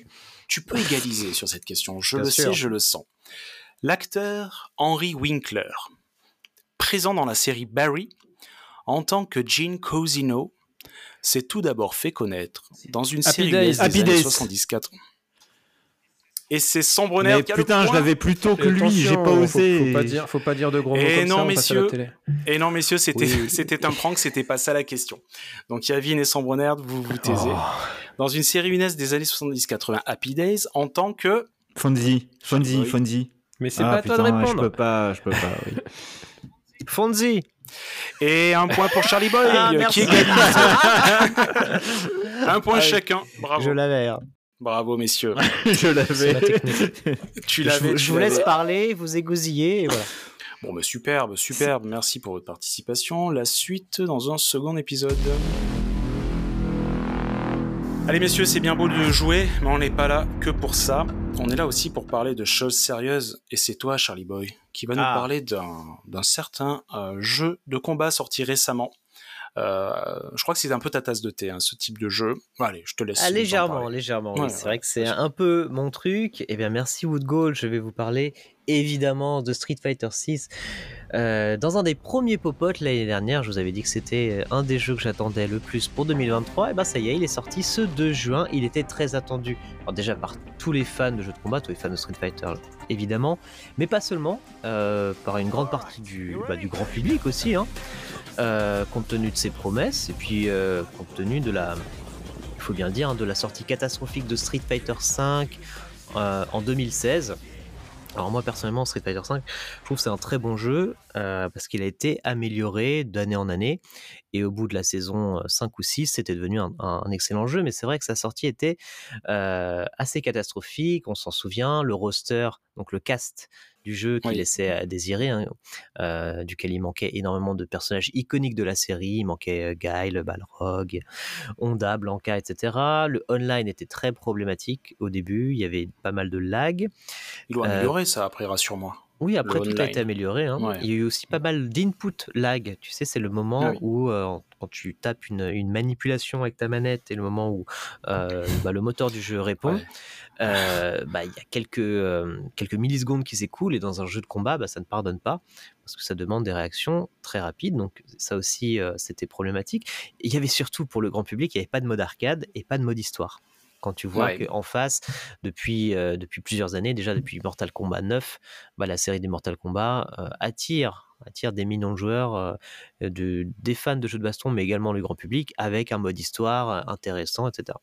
Tu peux égaliser sur cette question. Je Bien le sûr. sais, je le sens. L'acteur Henry Winkler, présent dans la série Barry, en tant que Gene Cosino, s'est tout d'abord fait connaître dans une Happy série Days. Des Happy années Days. 74. Et c'est Sombre Mais putain, je l'avais plus tôt que lui, j'ai pas faut- osé. Faut, pas dire, faut pas dire de gros mots Et comme non, ça, on passe à la messieurs. télé. Et non, messieurs, c'était Oui. c'était un prank, c'était pas ça la question. Donc Yavin et Sombre Nerd, vous vous taisez. Oh. Dans une série UNES des années 70-80, Happy Days, en tant que... Fonzie, Fonzie. Fonzie. Mais c'est Ah, pas à toi de putain, Je répondre. peux pas, je peux pas. oui. Fonzie. Et un point pour Charlie Boy, Ah, merci. qui égalise. un point chacun. Bravo. Je l'avais. hein. Bravo, messieurs. je l'avais. la. Tu Je, l'avais. je vous laisse parler, vous égosiller. Et voilà. Bon, bah, superbe, superbe. Merci pour votre participation. La suite dans un second épisode. Allez, messieurs, c'est bien beau de jouer, mais on n'est pas là que pour ça. On est là aussi pour parler de choses sérieuses. Et c'est toi, Charlie Boy, qui va nous Ah. parler d'un certain euh, jeu de combat sorti récemment. Euh, je crois que c'est un peu ta tasse de thé, hein, ce type de jeu. Allez, je te laisse. Ah, légèrement, légèrement. oui. Ouais, c'est ouais, vrai que c'est un peu mon truc. Eh bien, merci Woodgoal. Je vais vous parler évidemment de Street Fighter 6. dans un des premiers popotes l'année dernière, je vous avais dit que c'était un des jeux que j'attendais le plus pour 2023. Et ben ça y est, il est sorti ce 2 juin. Il était très attendu. Déjà par tous les fans de jeux de combat, tous les fans de Street Fighter évidemment, mais pas seulement, euh, par une grande partie du, bah, grand public aussi, hein, euh, compte tenu de ses promesses et puis euh, compte tenu de la, il faut bien dire, hein, de la sortie catastrophique de Street Fighter V euh, en 2016. Alors moi personnellement Street Fighter V, je trouve que c'est un très bon jeu euh, parce qu'il a été amélioré d'année en année. Et au bout de la saison euh, 5 ou 6 c'était devenu un excellent jeu. Mais c'est vrai que sa sortie était euh, assez catastrophique, on s'en souvient, le roster, donc le cast du jeu qui Oui. laissait à désirer, hein, euh, duquel il manquait énormément de personnages iconiques de la série, il manquait euh, Guile, Balrog, Honda, Blanca, etc. Le online était très problématique au début, il y avait pas mal de lag. Ils l'ont Euh, amélioré, ça, après, rassure-moi. Oui, après tout a été amélioré. hein. Ouais. Il y a eu aussi pas mal d'input lag. Tu sais, c'est le moment Ah oui. où, euh, quand tu tapes une, une manipulation avec ta manette et le moment où euh, bah, le moteur du jeu répond, Ouais. euh, bah, il y a quelques, quelques millisecondes qui s'écoulent et dans un jeu de combat, bah, ça ne pardonne pas parce que ça demande des réactions très rapides. Donc, ça aussi, c'était problématique. Et il y avait surtout pour le grand public, il n'y avait pas de mode arcade et pas de mode histoire. Quand tu vois Ouais. qu'en face, depuis, euh, depuis plusieurs années, déjà depuis Mortal Kombat 9, bah, la série des Mortal Kombat euh, attire, attire des millions de joueurs, euh, de, des fans de jeux de baston, mais également le grand public, avec un mode histoire euh, intéressant, etc.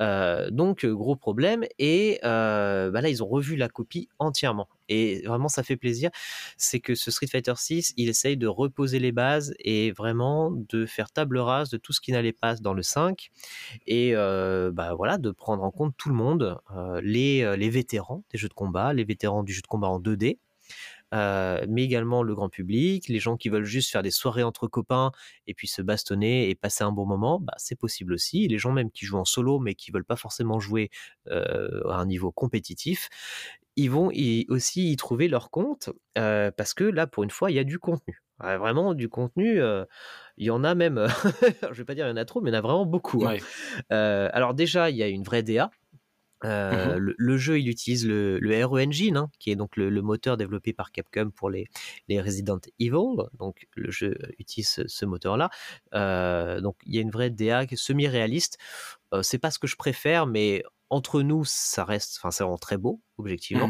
Euh, donc, euh, gros problème. Et euh, bah là, ils ont revu la copie entièrement. Et vraiment, ça fait plaisir. C'est que ce Street Fighter 6, il essaye de reposer les bases et vraiment de faire table rase de tout ce qui n'allait pas dans le 5. Et euh, bah de prendre en compte tout le monde, euh, les, euh, les vétérans des jeux de combat, les vétérans du jeu de combat en 2D. Euh, mais également le grand public, les gens qui veulent juste faire des soirées entre copains et puis se bastonner et passer un bon moment, bah, c'est possible aussi. Les gens même qui jouent en solo mais qui veulent pas forcément jouer euh, à un niveau compétitif, ils vont y- aussi y trouver leur compte euh, parce que là, pour une fois, il y a du contenu. Ouais, Vraiment du contenu, euh, il y en a même, je vais pas dire il y en a trop, mais il y en a vraiment beaucoup. hein. Euh, alors déjà, il y a une vraie DA. Euh, Mhm. le, le jeu, il utilise le, le RE Engine, hein, qui est donc le, le moteur développé par Capcom pour les, les Resident Evil. Donc le jeu utilise ce, ce moteur-là. Euh, donc il y a une vraie DA semi-réaliste. Euh, c'est pas ce que je préfère, mais entre nous, ça reste, enfin, vraiment très beau, objectivement.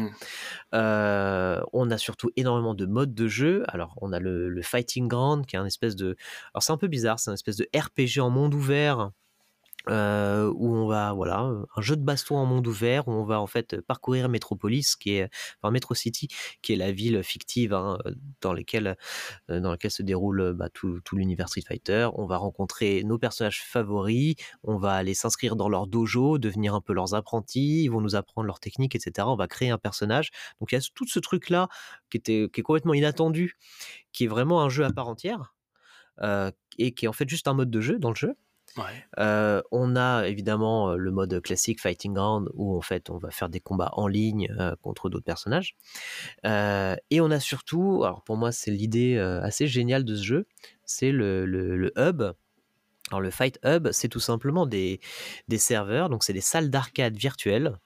Euh, on a surtout énormément de modes de jeu. Alors, on a le, le Fighting Ground, qui est un espèce de. Alors, c'est un peu bizarre, c'est un espèce de RPG en monde ouvert. Où on va voilà un jeu de baston en monde ouvert où on va en fait parcourir Metropolis qui est enfin Metro City qui est la ville fictive hein, dans laquelle se déroule bah, tout, tout l'univers Street Fighter. On va rencontrer nos personnages favoris on va aller s'inscrire dans leur dojo devenir un peu leurs apprentis ils vont nous apprendre leurs techniques etc on va créer un personnage. Donc il y a tout ce truc là qui est complètement inattendu qui est vraiment un jeu à part entière et qui est en fait juste un mode de jeu dans le jeu Euh, on a évidemment euh, le mode classique Fighting Ground où en fait on va faire des combats en ligne euh, contre d'autres personnages. Et on a surtout, alors pour moi c'est l'idée assez géniale de ce jeu, c'est le, hub. Alors le Fight Hub, c'est tout simplement des, des serveurs, donc c'est des salles d'arcade virtuelles.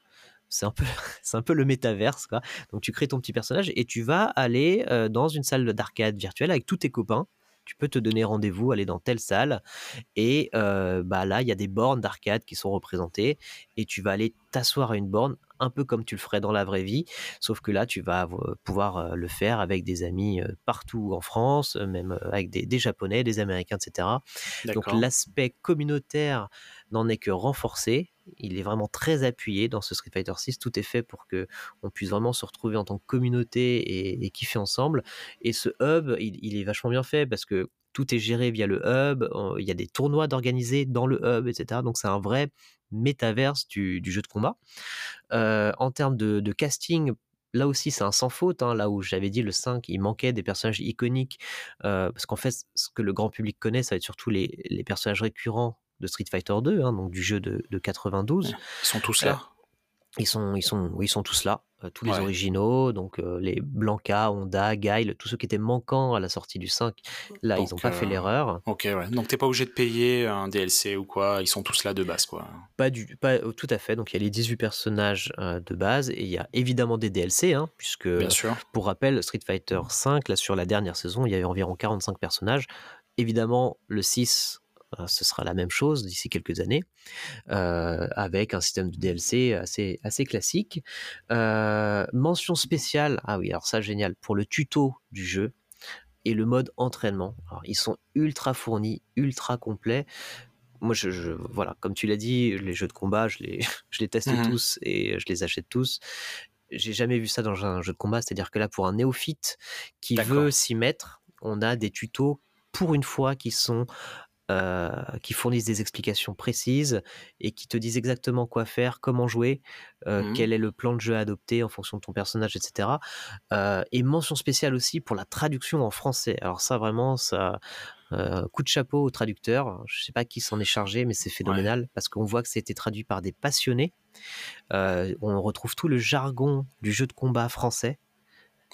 C'est un peu, c'est un peu le métaverse, quoi. Donc tu crées ton petit personnage et tu vas aller dans une salle d'arcade virtuelle avec tous tes copains. Tu peux te donner rendez-vous, aller dans telle salle, et euh, bah là, il y a des bornes d'arcade qui sont représentées, et tu vas aller t'asseoir à une borne, un peu comme tu le ferais dans la vraie vie, sauf que là, tu vas pouvoir le faire avec des amis partout en France, même avec des, des Japonais, des Américains, etc. Donc l'aspect communautaire n'en est que renforcé. Il est vraiment très appuyé dans ce Street Fighter 6. Tout est fait pour que on puisse vraiment se retrouver en tant que communauté et, kiffer ensemble. Et ce hub, il, est vachement bien fait parce que tout est géré via le hub. Il y a des tournois d'organiser dans le hub, etc. Donc c'est un vrai métaverse du, jeu de combat. Euh, en termes de, casting, là aussi c'est un sans faute. hein. là où j'avais dit le 5, il manquait des personnages iconiques. euh, parce qu'en fait, ce que le grand public connaît, ça va être surtout les personnages récurrents de Street Fighter 2, hein, donc du jeu de, de 92. Ils sont tous là. Ils sont, ils sont, oui, ils sont tous là, euh, tous les Ouais. originaux, donc euh, les Blanca, Honda, Guile, tous ceux qui étaient manquants à la sortie du 5. Là, ils n'ont pas fait euh, l'erreur. Ok, ouais. Donc t'es pas obligé de payer un DLC ou quoi. Ils sont tous là de base, quoi. Pas du, pas euh, tout à fait. Donc il y a les 18 personnages euh, de base et il y a évidemment des DLC, hein, puisque Bien sûr. pour rappel, Street Fighter 5, là sur la dernière saison, il y avait environ 45 personnages. Évidemment, le 6, euh, ce sera la même chose d'ici quelques années, euh, avec un système de DLC assez, assez classique. Euh, mention spéciale, ah oui, alors ça génial, pour le tuto du jeu et le mode entraînement. Alors, ils sont ultra fournis, ultra complets. Moi, je, je- voilà, comme tu l'as dit, les jeux de combat, je les, je les teste Mhm. tous et je les achète tous. J'ai jamais vu ça dans un jeu de combat, c'est-à-dire que là, pour un néophyte qui veut s'y mettre, on a des tutos pour une fois qui sont euh, qui fournissent des explications précises et qui te disent exactement quoi faire, comment jouer, euh, Mhm. quel est le plan de jeu à adopter en fonction de ton personnage, etc. Euh, et mention spéciale aussi pour la traduction en français. Alors ça vraiment, ça coup de chapeau au traducteur. Je sais pas qui s'en est chargé, mais c'est phénoménal parce qu'on voit que c'était traduit par des passionnés. On retrouve tout le jargon du jeu de combat français.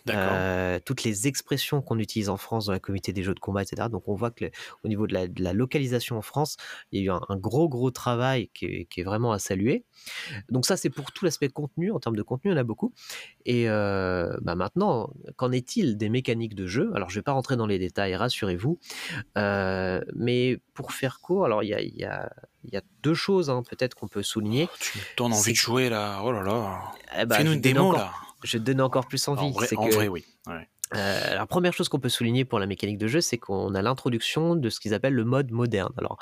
Euh, toutes les expressions qu'on utilise en France dans la communauté des jeux de combat, etc. Donc on voit que le- au niveau de la, de la localisation en France, il y a eu un, un gros gros travail qui est, qui est vraiment à saluer. Donc ça c'est pour tout l'aspect contenu. En termes de contenu, il y en a beaucoup. Et euh, bah maintenant, qu'en est-il des mécaniques de jeu? Alors je vais pas rentrer dans les détails, rassurez-vous. Euh, mais pour faire court, alors il y a, il y a- il y a deux choses hein, peut-être qu'on peut souligner. Tu me donnes envie de jouer là. Oh là là. Eh ben, Fais-nous une démo encore- là. Je vais te donner encore plus envie. En vrai, c'est en que- vrai, oui. Ouais. Euh, la première chose qu'on peut souligner pour la mécanique de jeu, c'est qu'on a l'introduction de ce qu'ils appellent le mode moderne. Alors,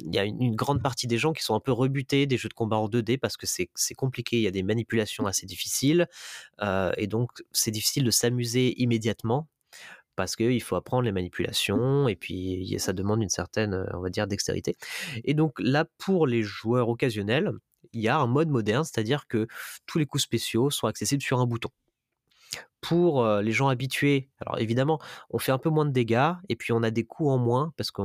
il y a une, une grande partie des gens qui sont un peu rebutés des jeux de combat en 2D parce que c'est compliqué, il y a des manipulations assez difficiles, euh, et donc c'est difficile de s'amuser immédiatement parce qu'il faut apprendre les manipulations et puis ça demande une certaine, euh, on va dire, dextérité. Et donc là, pour les joueurs occasionnels, il y a un mode moderne, c'est-à-dire que tous les coups spéciaux sont accessibles sur un bouton pour les gens habitués, alors évidemment, on fait un peu moins de dégâts et puis on a des coups en moins parce que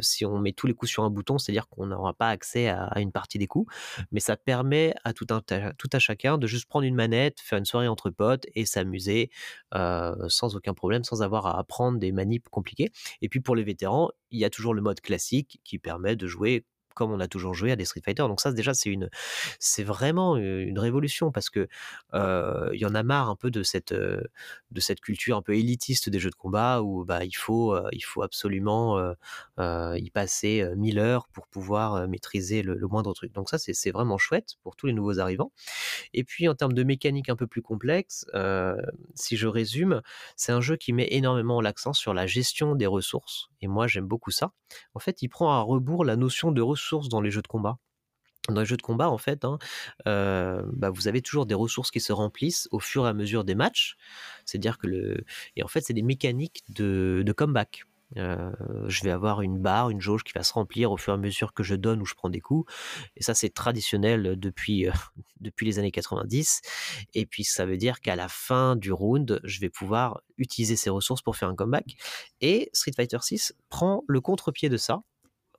si on met tous les coups sur un bouton, c'est-à-dire qu'on n'aura pas accès à, une partie des coups, mais ça permet à tout un, tout à chacun de juste prendre une manette, faire une soirée entre potes et s'amuser sans aucun problème, sans avoir à apprendre des manips compliquées. Et puis pour les vétérans, il y a toujours le mode classique qui permet de jouer comme on a toujours joué à des Street Fighter. Donc ça, déjà, c'est une, c'est vraiment une révolution parce que euh, il y en a marre un peu de cette, euh, de cette culture un peu élitiste des jeux de combat où bah il faut, euh, il faut absolument y passer mille heures pour pouvoir maîtriser le, le, moindre truc. Donc ça, c'est vraiment chouette pour tous les nouveaux arrivants. Et puis en termes de mécanique un peu plus complexe, si je résume, c'est un jeu qui met énormément l'accent sur la gestion des ressources. Et moi, j'aime beaucoup ça. En fait, il prend à rebours la notion de ressources dans les jeux de combat. Dans les jeux de combat, en fait, hein, euh, bah, vous avez toujours des ressources qui se remplissent au fur et à mesure des matchs. C'est-à-dire que le. Et en fait, c'est des mécaniques de, comeback. Euh, je vais avoir une barre, une jauge qui va se remplir au fur et à mesure que je donne ou je prends des coups. Et ça, c'est traditionnel depuis, euh, depuis les années 90. Et puis, ça veut dire qu'à la fin du round, je vais pouvoir utiliser ces ressources pour faire un comeback. Et Street Fighter 6 prend le contre-pied de ça.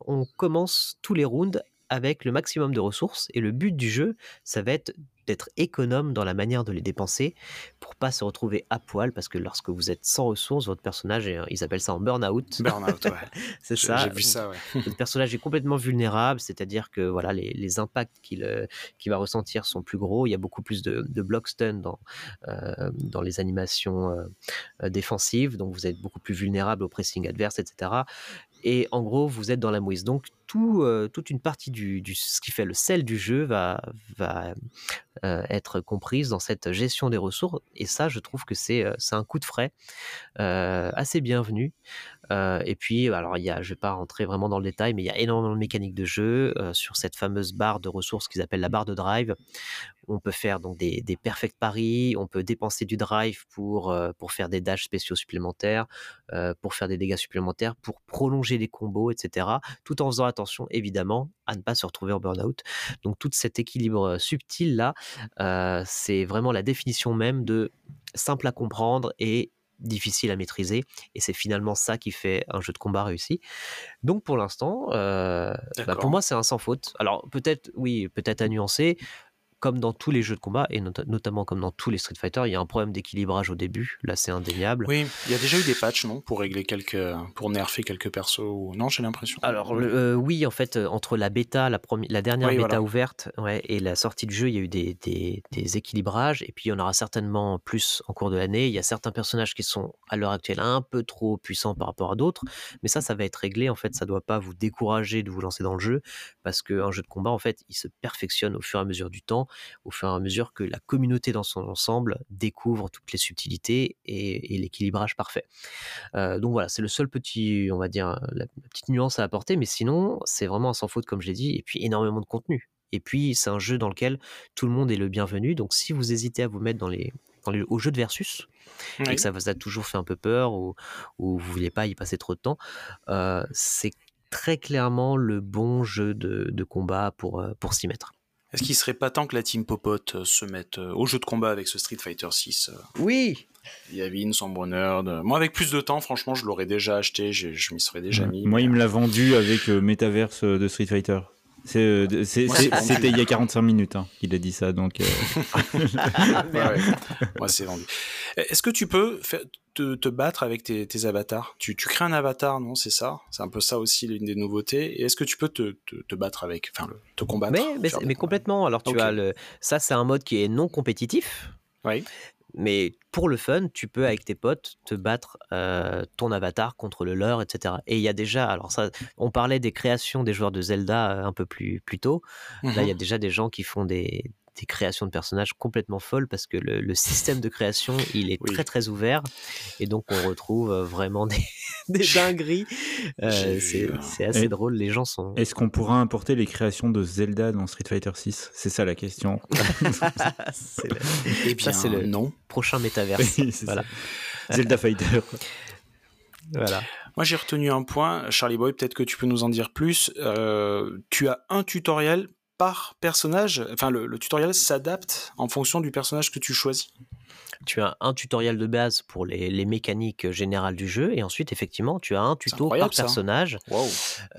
On commence tous les rounds avec le maximum de ressources et le but du jeu, ça va être d'être économe dans la manière de les dépenser pour pas se retrouver à poil parce que lorsque vous êtes sans ressources, votre personnage, est, ils appellent ça en burn-out. Burn-out, ouais. c'est ça. J'ai vu ça, ouais. Votre personnage est complètement vulnérable, c'est-à-dire que voilà, les, les impacts qu'il euh, va ressentir sont plus gros. Il y a beaucoup plus de, de block stun dans, euh, dans les animations euh, défensives, donc vous êtes beaucoup plus vulnérable au pressing adverse, etc. Et en gros, vous êtes dans la mouise. Donc, euh, toute une partie du, ce qui fait le sel du jeu va, euh, être comprise dans cette gestion des ressources. Et ça, je trouve que c'est euh, un coup de frais assez bienvenu. Et puis, alors, il y je vais pas rentrer vraiment dans le détail, mais il y a énormément de mécaniques de jeu sur cette fameuse barre de ressources qu'ils appellent la barre de drive. On peut faire donc des, des perfect paris, on peut dépenser du drive pour, faire des dashs spéciaux supplémentaires, pour faire des dégâts supplémentaires, pour prolonger les combos, etc. Tout en faisant attention, évidemment, à ne pas se retrouver en burn-out. Donc, tout cet équilibre subtil là, euh, c'est vraiment la définition même de simple à comprendre et difficile à maîtriser. Et c'est finalement ça qui fait un jeu de combat réussi. Donc pour l'instant euh, bah pour moi c'est un sans faute. Alors peut-être oui peut-être à nuancer comme dans tous les jeux de combat, et not notamment comme dans tous les Street Fighter, il y a un problème d'équilibrage au début. Là, c'est indéniable. Oui, il y a déjà eu des patchs, non Pour régler quelques. pour nerfer quelques persos ou... Non, j'ai l'impression. Alors, euh, oui, en fait, entre la bêta, la, la dernière oui, bêta voilà. ouverte ouais, et la sortie du jeu, il y a eu des, des, des, équilibrages. Et puis, il y en aura certainement plus en cours de l'année. Il y a certains personnages qui sont, à l'heure actuelle, un peu trop puissants par rapport à d'autres. Mais ça, ça va être réglé. En fait, ça ne doit pas vous décourager de vous lancer dans le jeu. Parce qu'un jeu de combat, en fait, il se perfectionne au fur et à mesure du temps au fur et à mesure que la communauté dans son ensemble découvre toutes les subtilités et, et l'équilibrage parfait. Euh, donc voilà, c'est le seul petit, on va dire, la petite nuance à apporter, mais sinon, c'est vraiment un sans faute, comme je l'ai dit, et puis énormément de contenu. Et puis, c'est un jeu dans lequel tout le monde est le bienvenu. Donc, si vous hésitez à vous mettre dans les, dans les, au jeu de versus, oui. et que ça vous a toujours fait un peu peur, ou, ou vous voulez pas y passer trop de temps, euh, c'est très clairement le bon jeu de, de combat pour, euh, pour s'y mettre. Est-ce qu'il serait pas temps que la team Popote euh, se mette au jeu de combat avec ce Street Fighter 6 Oui Yavin, Sombre Nerd. Moi, avec plus de temps, franchement, je l'aurais déjà acheté, je, je m'y serais déjà mis. Moi, mais... il me l'a vendu avec euh, Metaverse de Street Fighter. C'était il y a 45 minutes hein, qu'il a dit ça, donc. Euh... ouais, ouais. Moi, c'est vendu. Est-ce que tu peux faire, te, te, battre avec tes, tes avatars? Tu, tu, crées un avatar, non? C'est ça? C'est un peu ça aussi l'une des nouveautés. Et est-ce que tu peux te, te, te, battre avec, enfin, te combattre Mais, mais, mais complètement. Alors, tu okay. as le. Ça, c'est un mode qui est non compétitif. Oui. Mais pour le fun, tu peux avec tes potes te battre euh, ton avatar contre le leur, etc. Et il y a déjà, alors ça, on parlait des créations des joueurs de Zelda euh, un peu plus, plus tôt. Mm -hmm. Là, il y a déjà des gens qui font des, des créations de personnages complètement folles parce que le, le système de création il est oui. très très ouvert et donc on retrouve vraiment des, des dingueries. Euh, c'est assez et drôle les gens sont est-ce qu'on pourra importer les créations de Zelda dans Street Fighter 6 c'est ça la question. C'est le... et bien, ça c'est le non. prochain métaverse. Oui, voilà. Zelda Fighter. Voilà. Moi, j'ai retenu un point, Charlie Boy, peut-être que tu peux nous en dire plus. Euh, tu as un tutoriel par personnage, enfin le, le tutoriel s'adapte en fonction du personnage que tu choisis. Tu as un tutoriel de base pour les, les, mécaniques générales du jeu et ensuite effectivement tu as un tuto par personnage. Wow.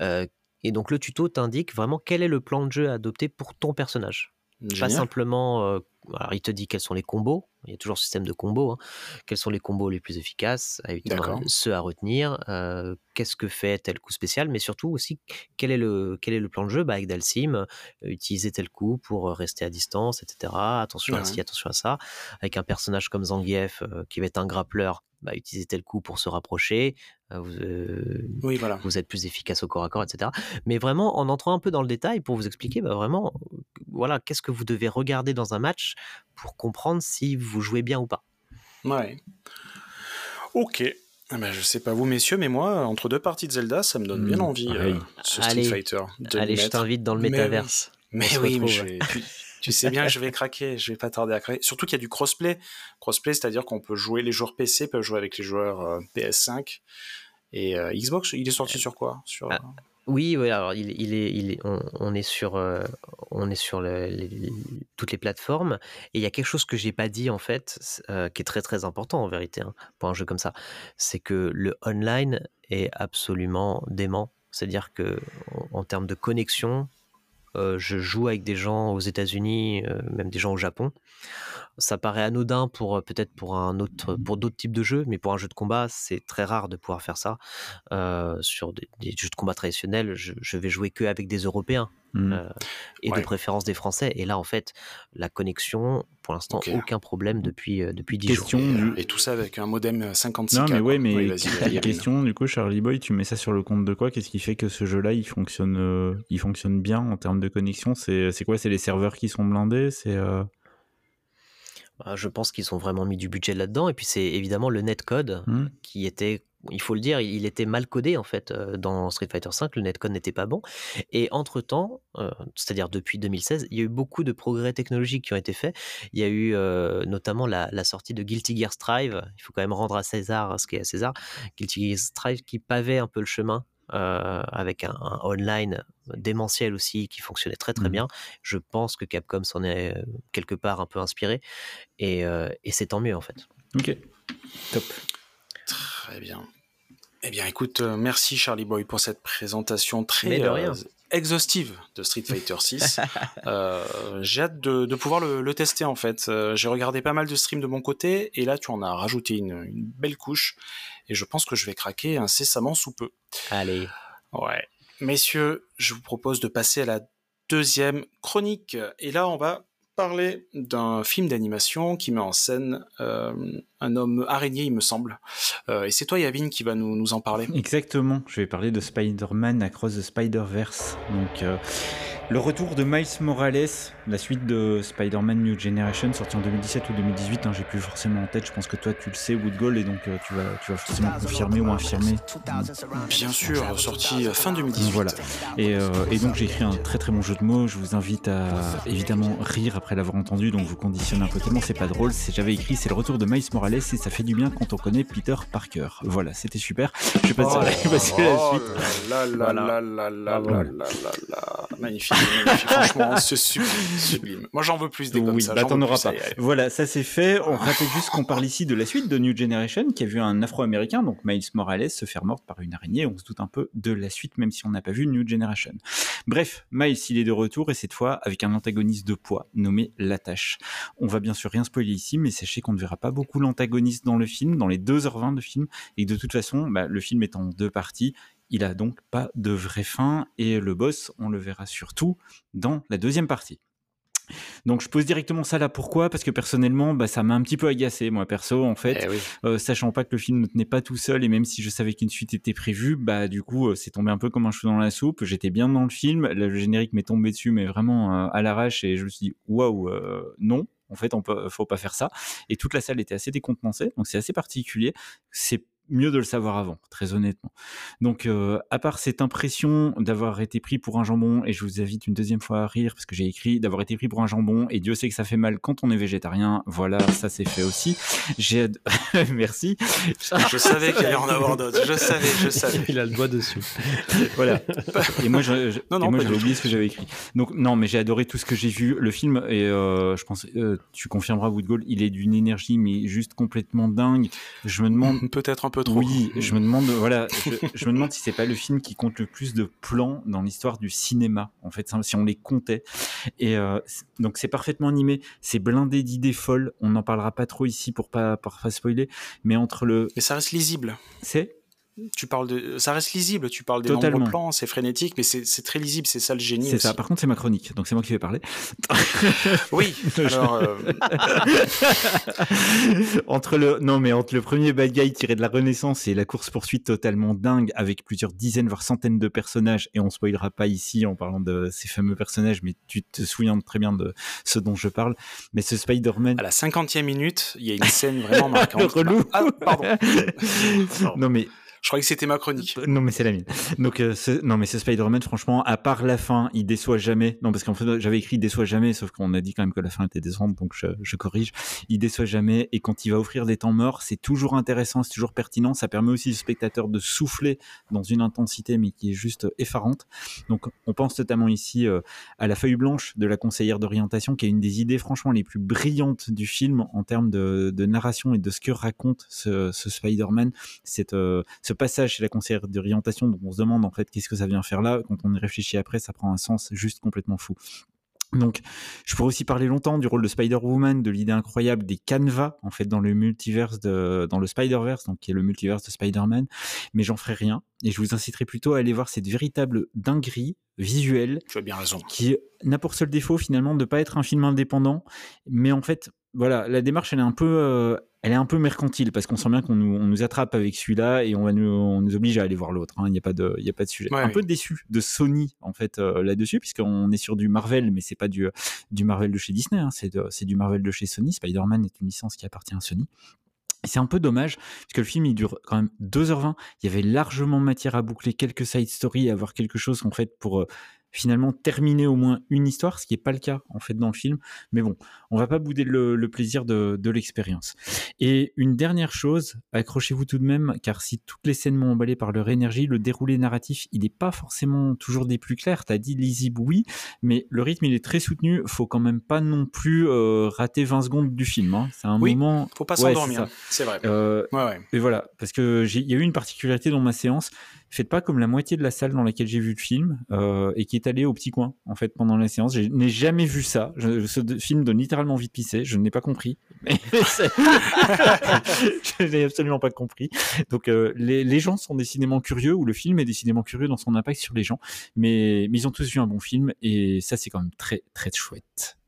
Euh, et donc le tuto t'indique vraiment quel est le plan de jeu à adopter pour ton personnage. Génial. Pas simplement, euh, alors il te dit quels sont les combos Il y a toujours ce système de combos. hein. Quels sont les combos les plus efficaces D'accord. ceux à retenir. euh, Qu'est-ce que fait tel coup spécial Mais surtout aussi, quel est le, quel est le plan de jeu bah, Avec Dalsim, euh, utiliser tel coup pour rester à distance, etc. Attention à ci, attention à ça. Avec un personnage comme Zangief, euh, qui va être un grappleur, bah, utiliser tel coup pour se rapprocher. Euh, vous, euh, Oui, voilà. vous êtes plus efficace au corps à corps, etc. Mais vraiment, en entrant un peu dans le détail pour vous expliquer, bah, vraiment, euh, voilà, qu'est-ce que vous devez regarder dans un match pour comprendre si vous jouez bien ou pas. Ouais. Ok. Ah ben, je sais pas vous, messieurs, mais moi, entre deux parties de Zelda, ça me donne bien Hmm, envie, euh, ce Street Allez. Fighter. de Allez, je t'invite dans le Mais oui. métaverse. Mais oui, mais retrouve. je vais- tu, tu sais bien que je vais craquer, je vais pas tarder à craquer. Surtout qu'il y a du crossplay. Crossplay, c'est-à-dire qu'on peut jouer, les joueurs PC peuvent jouer avec les joueurs euh, PS5 et euh, Xbox. Il est sorti sur quoi? Sur. Ah, Oui, alors on, est sur, euh, toutes les plateformes et il y a quelque chose que j'ai pas dit en fait, euh, qui est très très important en vérité hein, pour un jeu comme ça, c'est que le online est absolument dément. C'est-à-dire que en, termes de connexion, je joue avec des gens aux États-Unis, euh, même des gens au Japon. Ça paraît anodin pour euh, peut-être pour d'autres types de jeux, mais pour un jeu de combat, c'est très rare de pouvoir faire ça. Euh, sur des, des jeux de combat traditionnels, je, je vais jouer que avec des Européens Mm. euh, et Ouais. de préférence des Français. Et là, en fait, la connexion, pour l'instant, aucun problème depuis euh, depuis 10 Question jours. et, euh, du- et tout ça avec un modem 56K. Non, mais ouais, mais Oui, Yann. question, du coup, Charlie Boy, tu mets ça sur le compte de quoi? Qu'est-ce qui fait que ce jeu-là, il fonctionne, euh, il fonctionne bien en termes de connexion? C'est c'est quoi? C'est les serveurs qui sont blindés? C'est euh, Euh, Je pense qu'ils ont vraiment mis du budget là-dedans. Et puis, c'est évidemment le netcode hmm qui était, il faut le dire, il était mal codé en fait euh, dans Street Fighter V. Le netcode n'était pas bon. Et entre temps, c'est-à-dire depuis 2016, il y a eu beaucoup de progrès technologiques qui ont été faits. Il y a eu euh, notamment la, la sortie de Guilty Gear Strive. Il faut quand même rendre à César ce qui est à César. Guilty Gear Strive qui pavait un peu le chemin. euh, avec un, un online démentiel aussi qui fonctionnait très très Mhm. bien. Je pense que Capcom s'en est euh, quelque part un peu inspiré et, euh, et c'est tant mieux en fait. Ok, top. Très bien. Eh bien, écoute, euh, merci Charlie Boy pour cette présentation très euh, exhaustive de Street Fighter 6. J'ai hâte de, de pouvoir le, le tester en fait. Euh, J'ai regardé pas mal de streams de mon côté et là, tu en as rajouté une, une belle couche et je pense que je vais craquer incessamment sous peu. Allez, Ouais. Messieurs, je vous propose de passer à la deuxième chronique. Et là, on va parler d'un film d'animation qui met en scène euh, un homme araignée, il me semble. Euh, et c'est toi, Yavin, qui va nous, nous en parler. Exactement, je vais parler de Spider-Man Across the Spider-Verse. Donc, euh, le retour de Miles Morales, la suite de Spider-Man New Generation, sorti en 2017 ou 2018, hein, j'ai plus forcément en tête, je pense que toi tu le sais, Woodgold, et donc euh, tu, vas, tu vas forcément confirmer ou infirmer. Bien sûr, sorti euh, fin 2018. Voilà. Et, euh, et donc j'ai écrit un très très bon jeu de mots. Je vous invite à évidemment rire après l'avoir entendu. Donc je vous conditionne un peu tellement c'est pas drôle. C'est j'avais écrit c'est le retour de Miles Morales et ça fait du bien quand on connaît Peter Parker. Voilà, c'était super. Je vais passer, Oh à la oh suite. là là Voilà. là là là Bravo. là là là là. Magnifique, magnifique. Franchement, c'est sublime, sublime. Moi, j'en veux plus des comme oui, ça. bah t'en auras pas. Voilà, ça c'est fait. On rappelle juste qu'on parle ici de la suite de New Generation, qui a vu un Afro-Américain, donc Miles Morales, se faire mordre par une araignée. On se doute un peu de la suite, même si on n'a pas vu New Generation. Bref, Miles, il est de retour et cette fois avec un antagoniste de poids nommé Latache. On va bien sûr rien spoiler ici, mais sachez qu'on ne verra pas beaucoup l'antagoniste dans le film, dans les 2h20 de film, et que de toute façon, bah, le film est en deux parties. Il a donc pas de vraie fin et le boss, on le verra surtout dans la deuxième partie. Donc je pose directement ça là. Pourquoi? Parce que personnellement, bah, ça m'a un petit peu agacé, moi perso, en fait. Eh oui. Euh, sachant pas que le film ne tenait pas tout seul et même si je savais qu'une suite était prévue, bah du coup euh, c'est tombé un peu comme un cheveu dans la soupe. J'étais bien dans le film, le générique m'est tombé dessus mais vraiment euh, à l'arrache et je me suis dit waouh non. En fait, on peut, faut pas faire ça. Et toute la salle était assez décontenancée, donc c'est assez particulier. C'est mieux de le savoir avant, très honnêtement. Donc, euh, à part cette impression d'avoir été pris pour un jambon, et je vous invite une deuxième fois à rire parce que j'ai écrit d'avoir été pris pour un jambon, et Dieu sait que ça fait mal quand on est végétarien. Voilà, ça c'est fait aussi. J'ai ad- merci. Je savais qu'il allait en avoir d'autres. Je savais, je savais. Il a le doigt dessus. voilà. Et moi, je, je- j'avais du oublié ce que j'avais écrit. Donc, non, mais j'ai adoré tout ce que j'ai vu. Le film, et euh, je pense, euh, tu confirmeras, Woodgold, il est d'une énergie, mais juste complètement dingue. Je me demande. Peut-être un peu peu trop. Oui, je me demande, voilà, je, je me demande si c'est pas le film qui compte le plus de plans dans l'histoire du cinéma, en fait, si on les comptait. Et euh, donc c'est parfaitement animé, c'est blindé d'idées folles. On n'en parlera pas trop ici pour pas, pour pas spoiler, mais entre le, Mais ça reste lisible. c'est Tu parles de, ça reste lisible. Tu parles des Totalement. nombreux plans, c'est frénétique, mais c'est très lisible. C'est ça le génie. c'est ça. Par contre, c'est ma chronique, donc c'est moi qui vais parler. Oui. Alors, euh, entre le non mais entre le premier bad guy tiré de la Renaissance et la course poursuite totalement dingue avec plusieurs dizaines voire centaines de personnages et on spoilera pas ici en parlant de ces fameux personnages mais tu te souviens très bien de ce dont je parle mais ce Spider-Man à la cinquantième minute, il y a une scène vraiment marquante. relou Ah, pardon. non mais Je croyais que c'était ma chronique. non mais c'est la mienne. Donc euh, non mais ce Spider-Man franchement à part la fin, il déçoit jamais. Non parce qu'en fait j'avais écrit déçoit jamais sauf qu'on a dit quand même que la fin était décevante donc je, je corrige. Il déçoit jamais et quand il va offrir des temps morts, c'est toujours intéressant, c'est toujours pertinent, ça permet aussi au spectateur de souffler dans une intensité mais qui est juste effarante. Donc on pense notamment ici euh, à la feuille blanche de la conseillère d'orientation qui est une des idées franchement les plus brillantes du film en termes de, de narration et de ce que raconte ce, ce Spider-Man. C'est euh, ce passage chez la conseillère d'orientation dont on se demande en fait qu'est-ce que ça vient faire là. Quand on y réfléchit après, ça prend un sens juste complètement fou. Donc, je pourrais aussi parler longtemps du rôle de Spider-Woman, de l'idée incroyable des canevas, en fait, dans le multiverse de, dans le Spider-Verse, donc qui est le multiverse de Spider-Man, mais j'en ferai rien. Et je vous inciterai plutôt à aller voir cette véritable dinguerie visuelle Tu as bien raison. qui n'a pour seul défaut finalement de pas être un film indépendant, mais en fait, voilà, la démarche elle est un peu, euh, elle est un peu mercantile parce qu'on sent bien qu'on nous, on nous attrape avec celui-là et on va nous, on nous oblige à aller voir l'autre. hein. Il n'y a pas de, il y a pas de sujet. Ouais, un oui. peu déçu de Sony en fait euh, là-dessus puisqu'on est sur du Marvel, mais c'est pas du, du Marvel de chez Disney, hein. c'est, de- c'est du Marvel de chez Sony. Spider-Man est une licence qui appartient à Sony. Et C'est un peu dommage, parce que le film, il dure quand même 2h20. Il y avait largement matière à boucler quelques side stories, à avoir quelque chose, en fait, pour euh, finalement terminer au moins une histoire, ce qui n'est pas le cas, en fait, dans le film. Mais bon, on va pas bouder le, le plaisir de, de l'expérience. Et une dernière chose, accrochez-vous tout de même, car si toutes les scènes m'ont emballé par leur énergie, le déroulé narratif, il n'est pas forcément toujours des plus clairs. T'as dit lisible, oui, mais le rythme, il est très soutenu. Faut quand même pas non plus euh, rater 20 secondes du film. hein. C'est un Oui, moment... Faut pas Ouais, s'endormir. ça. c'est vrai. Euh, Ouais, ouais. et voilà, parce que il y a eu une particularité dans ma séance. Faites pas comme la moitié de la salle dans laquelle j'ai vu le film euh, et qui est allée au petit coin en fait pendant la séance. Je n'ai jamais vu ça. Ce film donne littéralement envie de pisser. Je n'ai pas compris. Je n'ai absolument pas compris. Donc euh, les, les gens sont décidément curieux ou le film est décidément curieux dans son impact sur les gens. Mais, mais ils ont tous vu un bon film et ça c'est quand même très très chouette.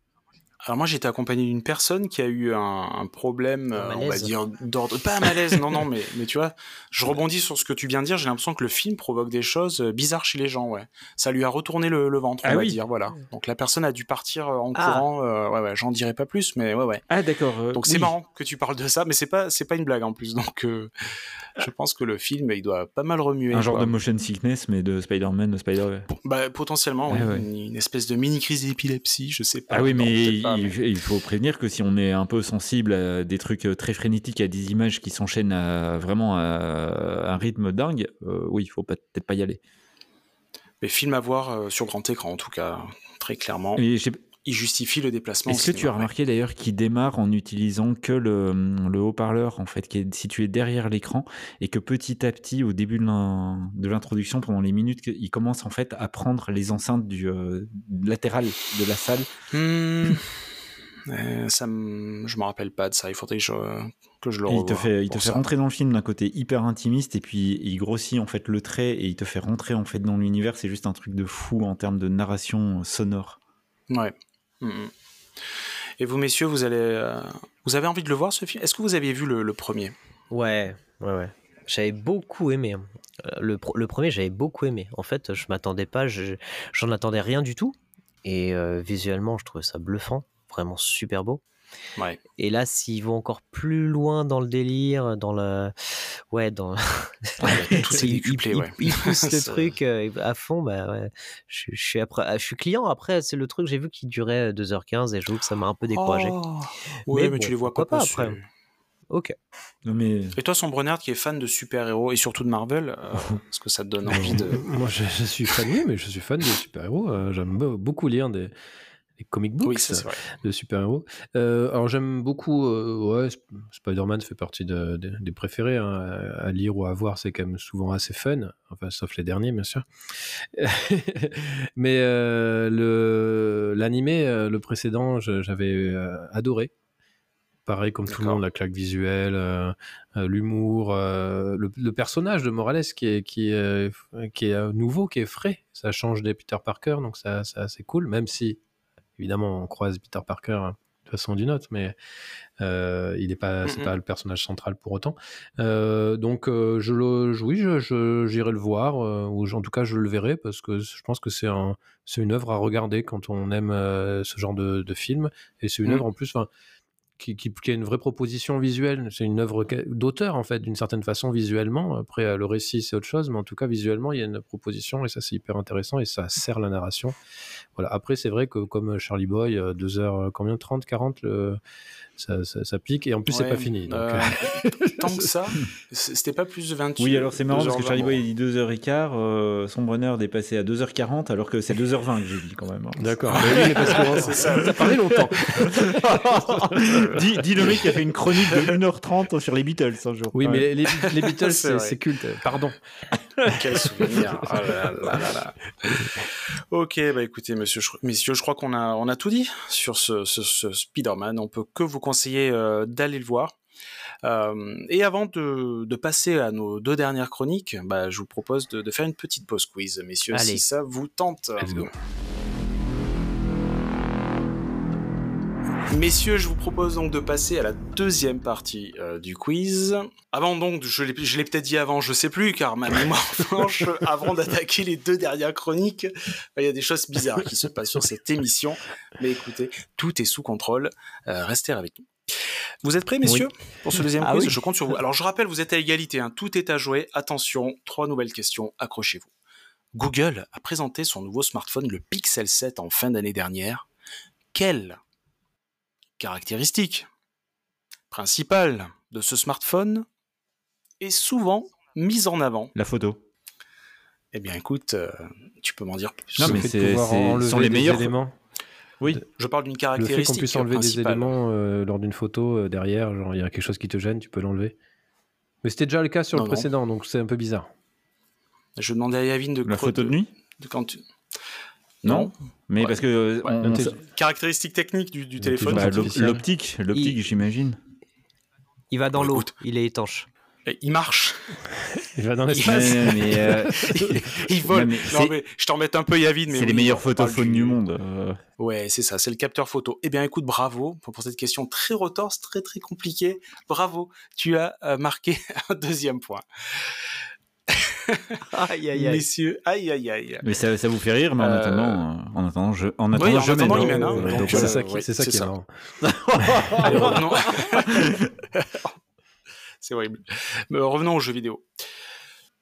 Alors moi j'étais accompagné d'une personne qui a eu un, un problème, Un euh, on va dire d'ordre, pas un malaise, non non, mais mais tu vois, je rebondis sur ce que tu viens de dire. J'ai l'impression que le film provoque des choses euh, bizarres chez les gens, ouais. Ça lui a retourné le, le ventre, on Ah va oui. dire, voilà. Donc la personne a dû partir euh, en Ah. courant, euh, ouais ouais, j'en dirai pas plus, mais ouais ouais. Ah d'accord. euh, Donc c'est oui. marrant que tu parles de ça, mais c'est pas c'est pas une blague en plus. Donc euh, je pense que le film il doit pas mal remuer. Un genre quoi. de motion sickness mais de Spider-Man, de Spider. Bah, potentiellement. Ah ouais. une, une espèce de mini crise d'épilepsie, je sais pas. Ah oui, Non, mais il, mais- il faut prévenir que si on est un peu sensible à des trucs très frénétiques, à des images qui s'enchaînent à, vraiment à un rythme dingue, euh, oui, il faut pas- peut-être pas y aller. Mais film à voir euh, sur grand écran, en tout cas, très clairement. Et Il justifie le déplacement. Est-ce que tu as remarqué d'ailleurs qu'il démarre en utilisant que le, le haut-parleur en fait qui est situé derrière l'écran et que petit à petit au début de l'in- de l'introduction pendant les minutes il commence en fait à prendre les enceintes du euh, latéral de la salle? Hmm. Euh, ça me... Je me rappelle pas de ça, il faudrait que je, que je le Et il te revoie fait, il te fait rentrer dans le film d'un côté hyper intimiste et puis il grossit en fait le trait et il te fait rentrer en fait dans l'univers. C'est juste un truc de fou en termes de narration sonore. Ouais. Hmm. Et vous, messieurs, vous allez, euh, vous avez envie de le voir ce film? Est-ce que vous aviez vu le, premier? Ouais, ouais, ouais. J'avais beaucoup aimé. hein. Euh, Le, le premier, j'avais beaucoup aimé. En fait, je m'attendais pas, je- j'en attendais rien du tout. Et euh, visuellement, je trouvais ça bluffant, vraiment super beau. Ouais. Et là, s'ils vont encore plus loin dans le délire, dans le, ouais, dans, Ah, bah, tout est ils, décuplé, ils- ouais. ils poussent le truc euh, à fond, bah ouais. Je, je suis après, je suis client. Après, c'est le truc, j'ai vu qui durait 2h15 et je trouve que ça m'a un peu découragé. Oh. Ouais, mais, bon, tu les vois pas, pas après Ok. Non mais Et toi, Sombrenard, qui est fan de super-héros et surtout de Marvel, euh, est-ce que ça te donne envie de. Moi, je, je suis fan, oui, mais je suis fan des super-héros. euh, J'aime be- beaucoup lire des, comic books Oui, ça, c'est de super-héros. Euh, alors j'aime beaucoup, euh, ouais, Spider-Man fait partie de- de- des préférés hein, à, lire ou à voir, c'est quand même souvent assez fun, enfin sauf les derniers bien sûr. Mais euh, le l'animé, euh, le précédent, j'avais adoré. Pareil comme tout le monde, la claque visuelle, l'humour, le, le personnage de Morales qui est, qui est, qui est nouveau, qui est frais. Ça change des Peter Parker, donc ça, c'est assez cool, même si évidemment on croise Peter Parker hein, de façon d'une autre, mais euh, il n'est pas, c'est pas le personnage central pour autant. Euh, donc euh, je le, oui, je, j'irai le voir, ou en tout cas je le verrai parce que je pense que c'est un, c'est une œuvre à regarder quand on aime ce genre de, de film, et c'est une Mhm. œuvre en plus. qui, qui, qui a une vraie proposition visuelle. C'est une œuvre d'auteur, en fait, d'une certaine façon, visuellement. Après, le récit, c'est autre chose, mais en tout cas, visuellement, il y a une proposition, et ça, c'est hyper intéressant, et ça sert la narration. Voilà. Après, c'est vrai que, comme Charlie Boy, 2 heures, euh, combien? 30, 40, le... ça, ça, ça pique, et en plus, c'est Ouais, pas fini. Donc, euh, tant que ça, c'était pas plus de 28. Oui, alors c'est marrant parce que 2h20, Charlie Boy il dit 2h15, euh, son bonheur est passé à 2h40 alors que c'est 2h20 que j'ai dit quand même. hein. D'accord. Mais oui, parce que C'est ça. ça parlait longtemps. dis, dis le mec qui a fait une chronique de 1h30 sur les Beatles un jour. Oui, Ouais. mais les, les Beatles, C'est c'est c'est culte. Pardon. Quel souvenir. Oh là là là là. Ok, bah écoutez, monsieur, je- messieurs, je crois qu'on a, on a tout dit sur ce, ce, ce Spider-Man. On peut que vous conseiller euh, d'aller le voir. Euh, et avant de, de passer à nos deux dernières chroniques, bah, je vous propose de, de faire une petite pause quiz, messieurs, Allez. si ça vous tente. Let's go. Messieurs, je vous propose donc de passer à la deuxième partie euh, du quiz. Avant donc, je l'ai, je l'ai peut-être dit avant, je sais plus, car ma mémoire flanche, avant d'attaquer les deux dernières chroniques, bah, il y a des choses bizarres qui se passent sur cette émission. Mais écoutez, tout est sous contrôle. Euh, restez avec nous. Vous êtes prêts, messieurs, pour ce deuxième Ah quiz? oui. Je compte sur vous. Alors, je rappelle, vous êtes à égalité. hein. Tout est à jouer. Attention, trois nouvelles questions. Accrochez-vous. Google a présenté son nouveau smartphone, le Pixel 7, en fin d'année dernière. Quelle caractéristique principale de ce smartphone est souvent mise en avant La photo. Eh bien, écoute, euh, tu peux m'en dire plus. Non, mais c'est- sont les des meilleurs- éléments. Oui. Je parle d'une Le fait qu'on caractéristique puisse enlever des éléments euh, lors d'une photo euh, derrière, genre il y a quelque chose qui te gêne, tu peux l'enlever. Mais c'était déjà le cas sur Non, le non. précédent, donc c'est un peu bizarre. Je demandais à Yavin de La photo de nuit? De quand tu- Non. Mais Ouais. parce que euh, Ouais, on- Caractéristique technique du, téléphone. bah, artificielle. l'optique, l'optique, j'imagine. Il va dans l'eau, il est étanche. Et il marche. Il va dans l'espace. mais, euh, il vole. Non, mais Non, c'est- mais je t'en mets un peu mais c'est les meilleurs photophones du monde. euh. Ouais, c'est ça, c'est le capteur photo. Eh bien, écoute, bravo pour, pour cette question très retorse, très très compliquée. Bravo, tu as euh, marqué un deuxième point. Aïe, aïe, aïe. Messieurs, aïe aïe aïe. Mais ça, ça vous fait rire, mais en Euh, attendant, euh, en attendant, je, en attendant, Oui, je mène, hein, euh, c'est euh, ça qui, ouais, c'est ça c'est qui est ça. marrant. Allez, revenons. c'est horrible. Mais revenons aux jeux vidéo.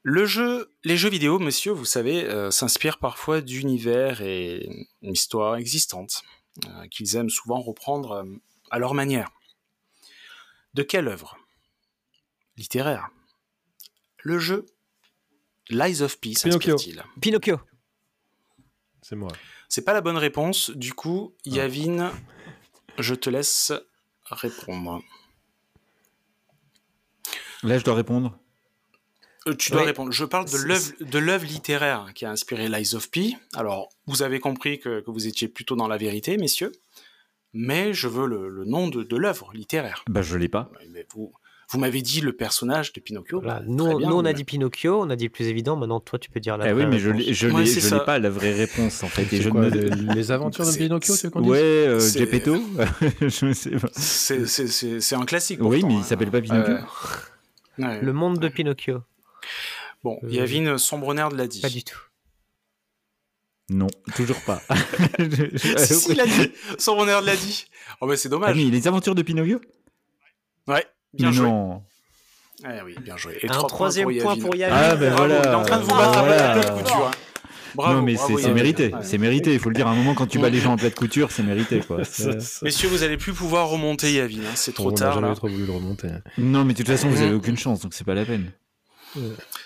Le jeu, les jeux vidéo, monsieur, vous savez, euh, s'inspirent parfois d'univers et d'histoires existantes euh, qu'ils aiment souvent reprendre euh, à leur manière. De quelle œuvre? Littéraire Le jeu Lies of Peace Pinocchio. Pinocchio. C'est moi. C'est pas la bonne réponse. Du coup, Yavin, je te laisse répondre. Là, je dois répondre. Euh, tu dois Ouais. répondre. Je parle de l'œuvre de l'œuvre littéraire qui a inspiré Lies of P. Alors, vous avez compris que, que vous étiez plutôt dans la vérité, messieurs. Mais je veux le, le nom de, de l'œuvre littéraire. Bah, je l'ai pas. Mais vous, vous m'avez dit le personnage de Pinocchio. Voilà. Nous, très bien, nous, on a mais- dit Pinocchio, on a dit le plus évident. Maintenant, toi, tu peux dire la Ah oui, vraie mais je réponse. je Ouais, c'est pas la vraie réponse en fait. Et C'est je quoi, ne- les, les aventures de C'est- Pinocchio, tu veux qu'on dise Ouais, euh, C'est- Gepetto. je sais pas. C'est- C'est c'est- c'est un classique. Oui, mais il hein. s'appelle pas Pinocchio. Euh, ouais. Le monde de Pinocchio. Bon, Euh, Yavin Sombre Nerd l'a dit. Pas du tout. Non, toujours pas. Je- je- si, si, il l'a dit. Sombre Nerd l'a dit. Oh, bah, c'est Ah, dommage. mais les aventures de Pinocchio? Ouais, bien joué. non. Ah oui, bien joué. Et Un trois troisième point pour Yavin. Ah, ben voilà. Il est en train de vous battre voilà. à couture. hein. Bravo, non, mais c'est, mérité. Ouais. C'est mérité. Il faut le dire à un moment quand tu bats les gens en plat de couture, c'est mérité quoi. Messieurs, vous allez plus pouvoir remonter Yavin. hein, C'est trop On tard. jamais là. trop voulu le remonter. Non, mais de toute façon, vous avez aucune chance, donc c'est pas la peine.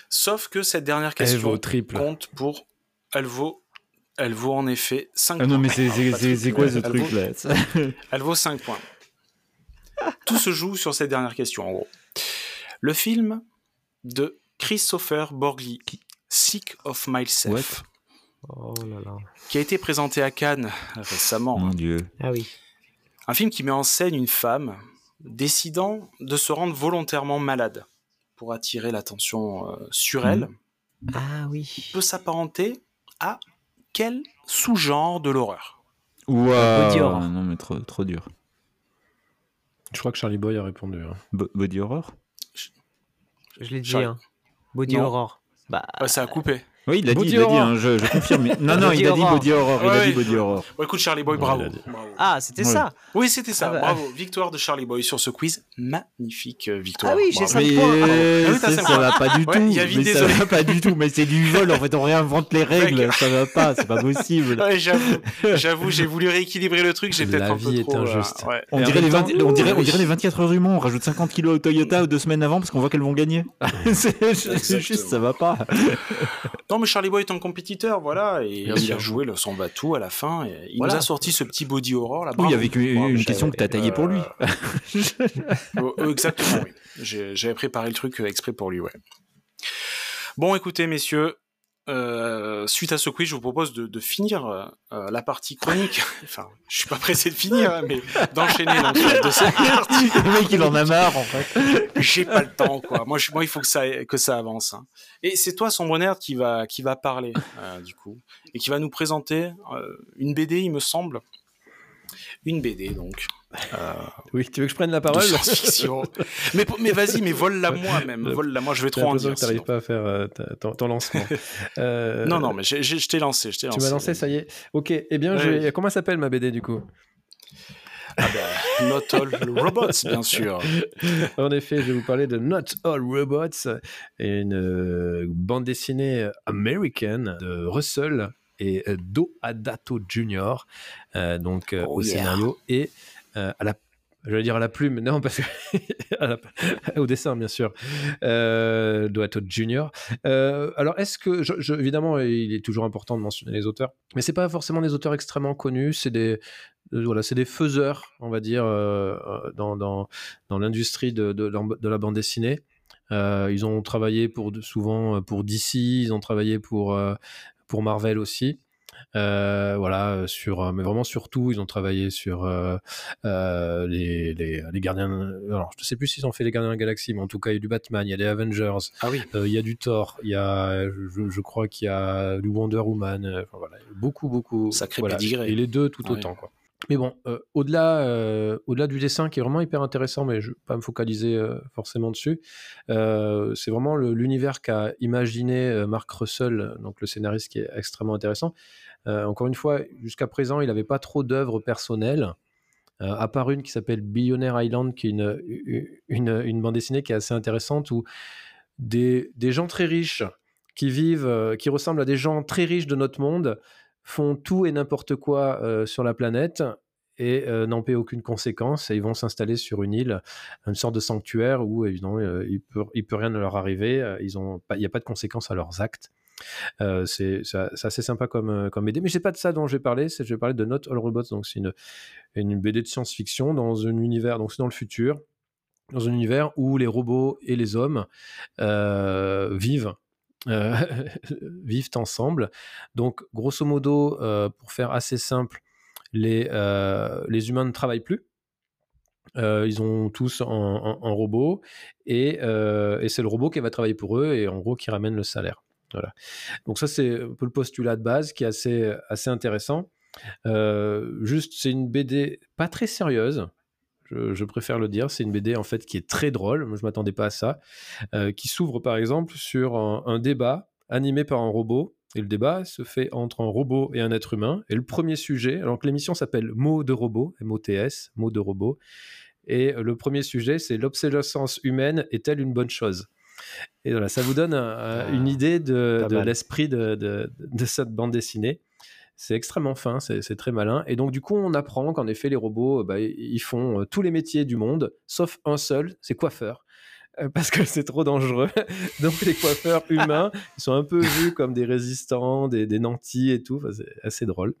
Sauf que cette dernière Elle question vaut triple. compte pour. Elle vaut Elle vaut en effet 5 Ah points. non, mais c'est- quoi ce Elle truc vaut- là? Elle vaut 5 points. Tout se joue sur cette dernière question, en gros. Le film de Christopher Borgli, Sick of Myself, Oh là là. qui a été présenté à Cannes récemment. Mon dieu. Ah oui. Un film qui met en scène une femme décidant de se rendre volontairement malade pour attirer l'attention euh, sur elle. Ah oui. Peut s'apparenter à quel sous-genre de l'horreur? Ouah, Body horror. non mais trop, trop dur. Je crois que Charlie Boy a répondu. hein. Bo- body horror? Je l'ai dit, hein. Body Non. Horror. Bah, Ça a coupé. Oui, il l'a dit, il l'a dit, hein, je, je confirme. Non, non, il a dit body horror, il a Ouais, dit body horror. Bon, écoute, Charlie Boy, Ouais, bravo. Ah, c'était Ouais. ça. Oui, c'était ça. Ah bah. Bravo. Victoire de Charlie Boy sur ce quiz. Magnifique euh, victoire. Ah oui, j'ai Bravo. cinq Mais points. euh, Ah oui, ça, va pas du Ouais, tout. Yavi, mais ça va pas du tout. Mais c'est du vol. En fait, on réinvente les règles. Ça va pas. C'est pas possible. Ouais, j'avoue, j'avoue, j'ai voulu rééquilibrer le truc, j'ai peut-être La un peu vie est trop. euh, injuste. ouais. On dirait, les même 20 temps- on, dirait, on Oui. dirait les 24 heures du Mans, on rajoute 50 kilos au Toyota deux semaines avant parce qu'on voit qu'elles vont gagner. c'est c'est juste, ça va pas. Non, mais Charlie Boy est un compétiteur, voilà, et Bien il sûr. a joué le son batou à la fin. Et il Voilà. nous a sorti ce petit body horror là. Oui, avec une, Bravo. une question que t'as taillée pour lui. Oh, oh, exactement, oui. J'ai- J'avais préparé le truc euh, exprès pour lui, ouais. Bon, écoutez, messieurs, euh, suite à ce quiz, je vous propose de, de finir euh, euh, la partie chronique. enfin, je suis pas pressé de finir, hein, mais d'enchaîner sur la deuxième partie. le mec, il en a marre, en fait. J'ai pas le temps, quoi. Moi, je, moi, il faut que ça, que ça avance. hein. Et c'est toi, Sombrenerd, qui va, qui va parler, euh, du coup, et qui va nous présenter une BD, il me semble. Une BD, donc. Euh, Oui, tu veux que je prenne la parole mais mais vas-y, mais vole-la moi même. Vole-la moi, je vais trop en dire. que t'arrives sinon. pas à faire euh, ton, ton lancement. Euh, Non, non, mais je t'ai lancé, je t'ai Tu lancé. m'as lancé, ça y est. Ok, eh bien, je comment elle s'appelle ma BD du coup? Ah ben, Not All Robots, bien sûr. En effet, je vais vous parler de Not All Robots, une bande dessinée américaine de Russell et Do Adato Jr. donc Oh au yeah. scénario et euh, à la J'allais dire à la plume, non, parce que au dessin, bien sûr, euh, Do Adato Jr. Euh, alors, est-ce que, je- je- évidemment, il est toujours important de mentionner les auteurs, mais c'est pas forcément des auteurs extrêmement connus, c'est des, euh, voilà, c'est des faiseurs, on va dire, dans, dans, l'industrie de, de, de la bande dessinée. Ils ont travaillé pour souvent pour DC, ils ont travaillé pour pour Marvel aussi. Euh, voilà, euh, sur, euh, mais vraiment surtout, ils ont travaillé sur euh, les, les, les gardiens. Alors, je ne sais plus s'ils ont fait les gardiens de la galaxie, mais en tout cas, il y a du Batman, il y a des Avengers, Ah oui. il y a du Thor, il y a, je, je crois qu'il y a du Wonder Woman. enfin, voilà, beaucoup, beaucoup. Sacré voilà. Et les deux tout Ah oui. autant, quoi. Mais bon, euh, au-delà, euh, au-delà du dessin qui est vraiment hyper intéressant, mais je ne vais pas me focaliser euh, forcément dessus, c'est vraiment l'univers qu'a imaginé Mark Russell, donc le scénariste qui est extrêmement intéressant. Euh, encore une fois, jusqu'à présent, il n'avait pas trop d'œuvres personnelles, euh, à part une qui s'appelle Billionaire Island, qui est une, bande dessinée qui est assez intéressante, où des, gens très riches qui vivent, euh, qui ressemblent à des gens très riches de notre monde, font tout et n'importe quoi sur la planète et n'en paient aucune conséquence et ils vont s'installer sur une île, une sorte de sanctuaire où évidemment il peut, il peut rien ne leur arriver, ils il n'y a pas de conséquences à leurs actes. Euh, c'est assez sympa comme, euh, BD, mais c'est pas de ça dont je vais parler, je vais parler de Not All Robots, donc c'est une, BD de science-fiction dans un univers, donc c'est dans le futur, dans un univers où les robots et les hommes euh, vivent vivent ensemble. Donc, grosso modo, pour faire assez simple, les, les humains ne travaillent plus. Ils ont tous un, robot et c'est le robot qui va travailler pour eux et en gros qui ramène le salaire. Donc ça c'est un peu le postulat de base qui est assez, assez intéressant. Euh, juste c'est une BD pas très sérieuse, je, je préfère le dire. C'est une BD en fait qui est très drôle. Moi, je m'attendais pas à ça. Euh, qui s'ouvre par exemple sur un, un débat animé par un robot. Et le débat se fait entre un robot et un être humain. Et le premier sujet, alors que l'émission s'appelle Mots de robot, M-O-T-S, Mots de robot. Et le premier sujet, c'est l'obsolescence humaine est-elle une bonne chose? Et voilà, ça vous donne un- un- une idée de, l'esprit de, de- de cette bande dessinée. C'est extrêmement fin, c'est très malin. Et donc, du coup, on apprend qu'en effet, les robots, bah, ils font euh, tous les métiers du monde, sauf un seul, c'est coiffeur. euh, parce que c'est trop dangereux. Donc les coiffeurs humains, ils sont un peu vus comme des résistants, des, des nantis et tout. Enfin, c'est assez drôle.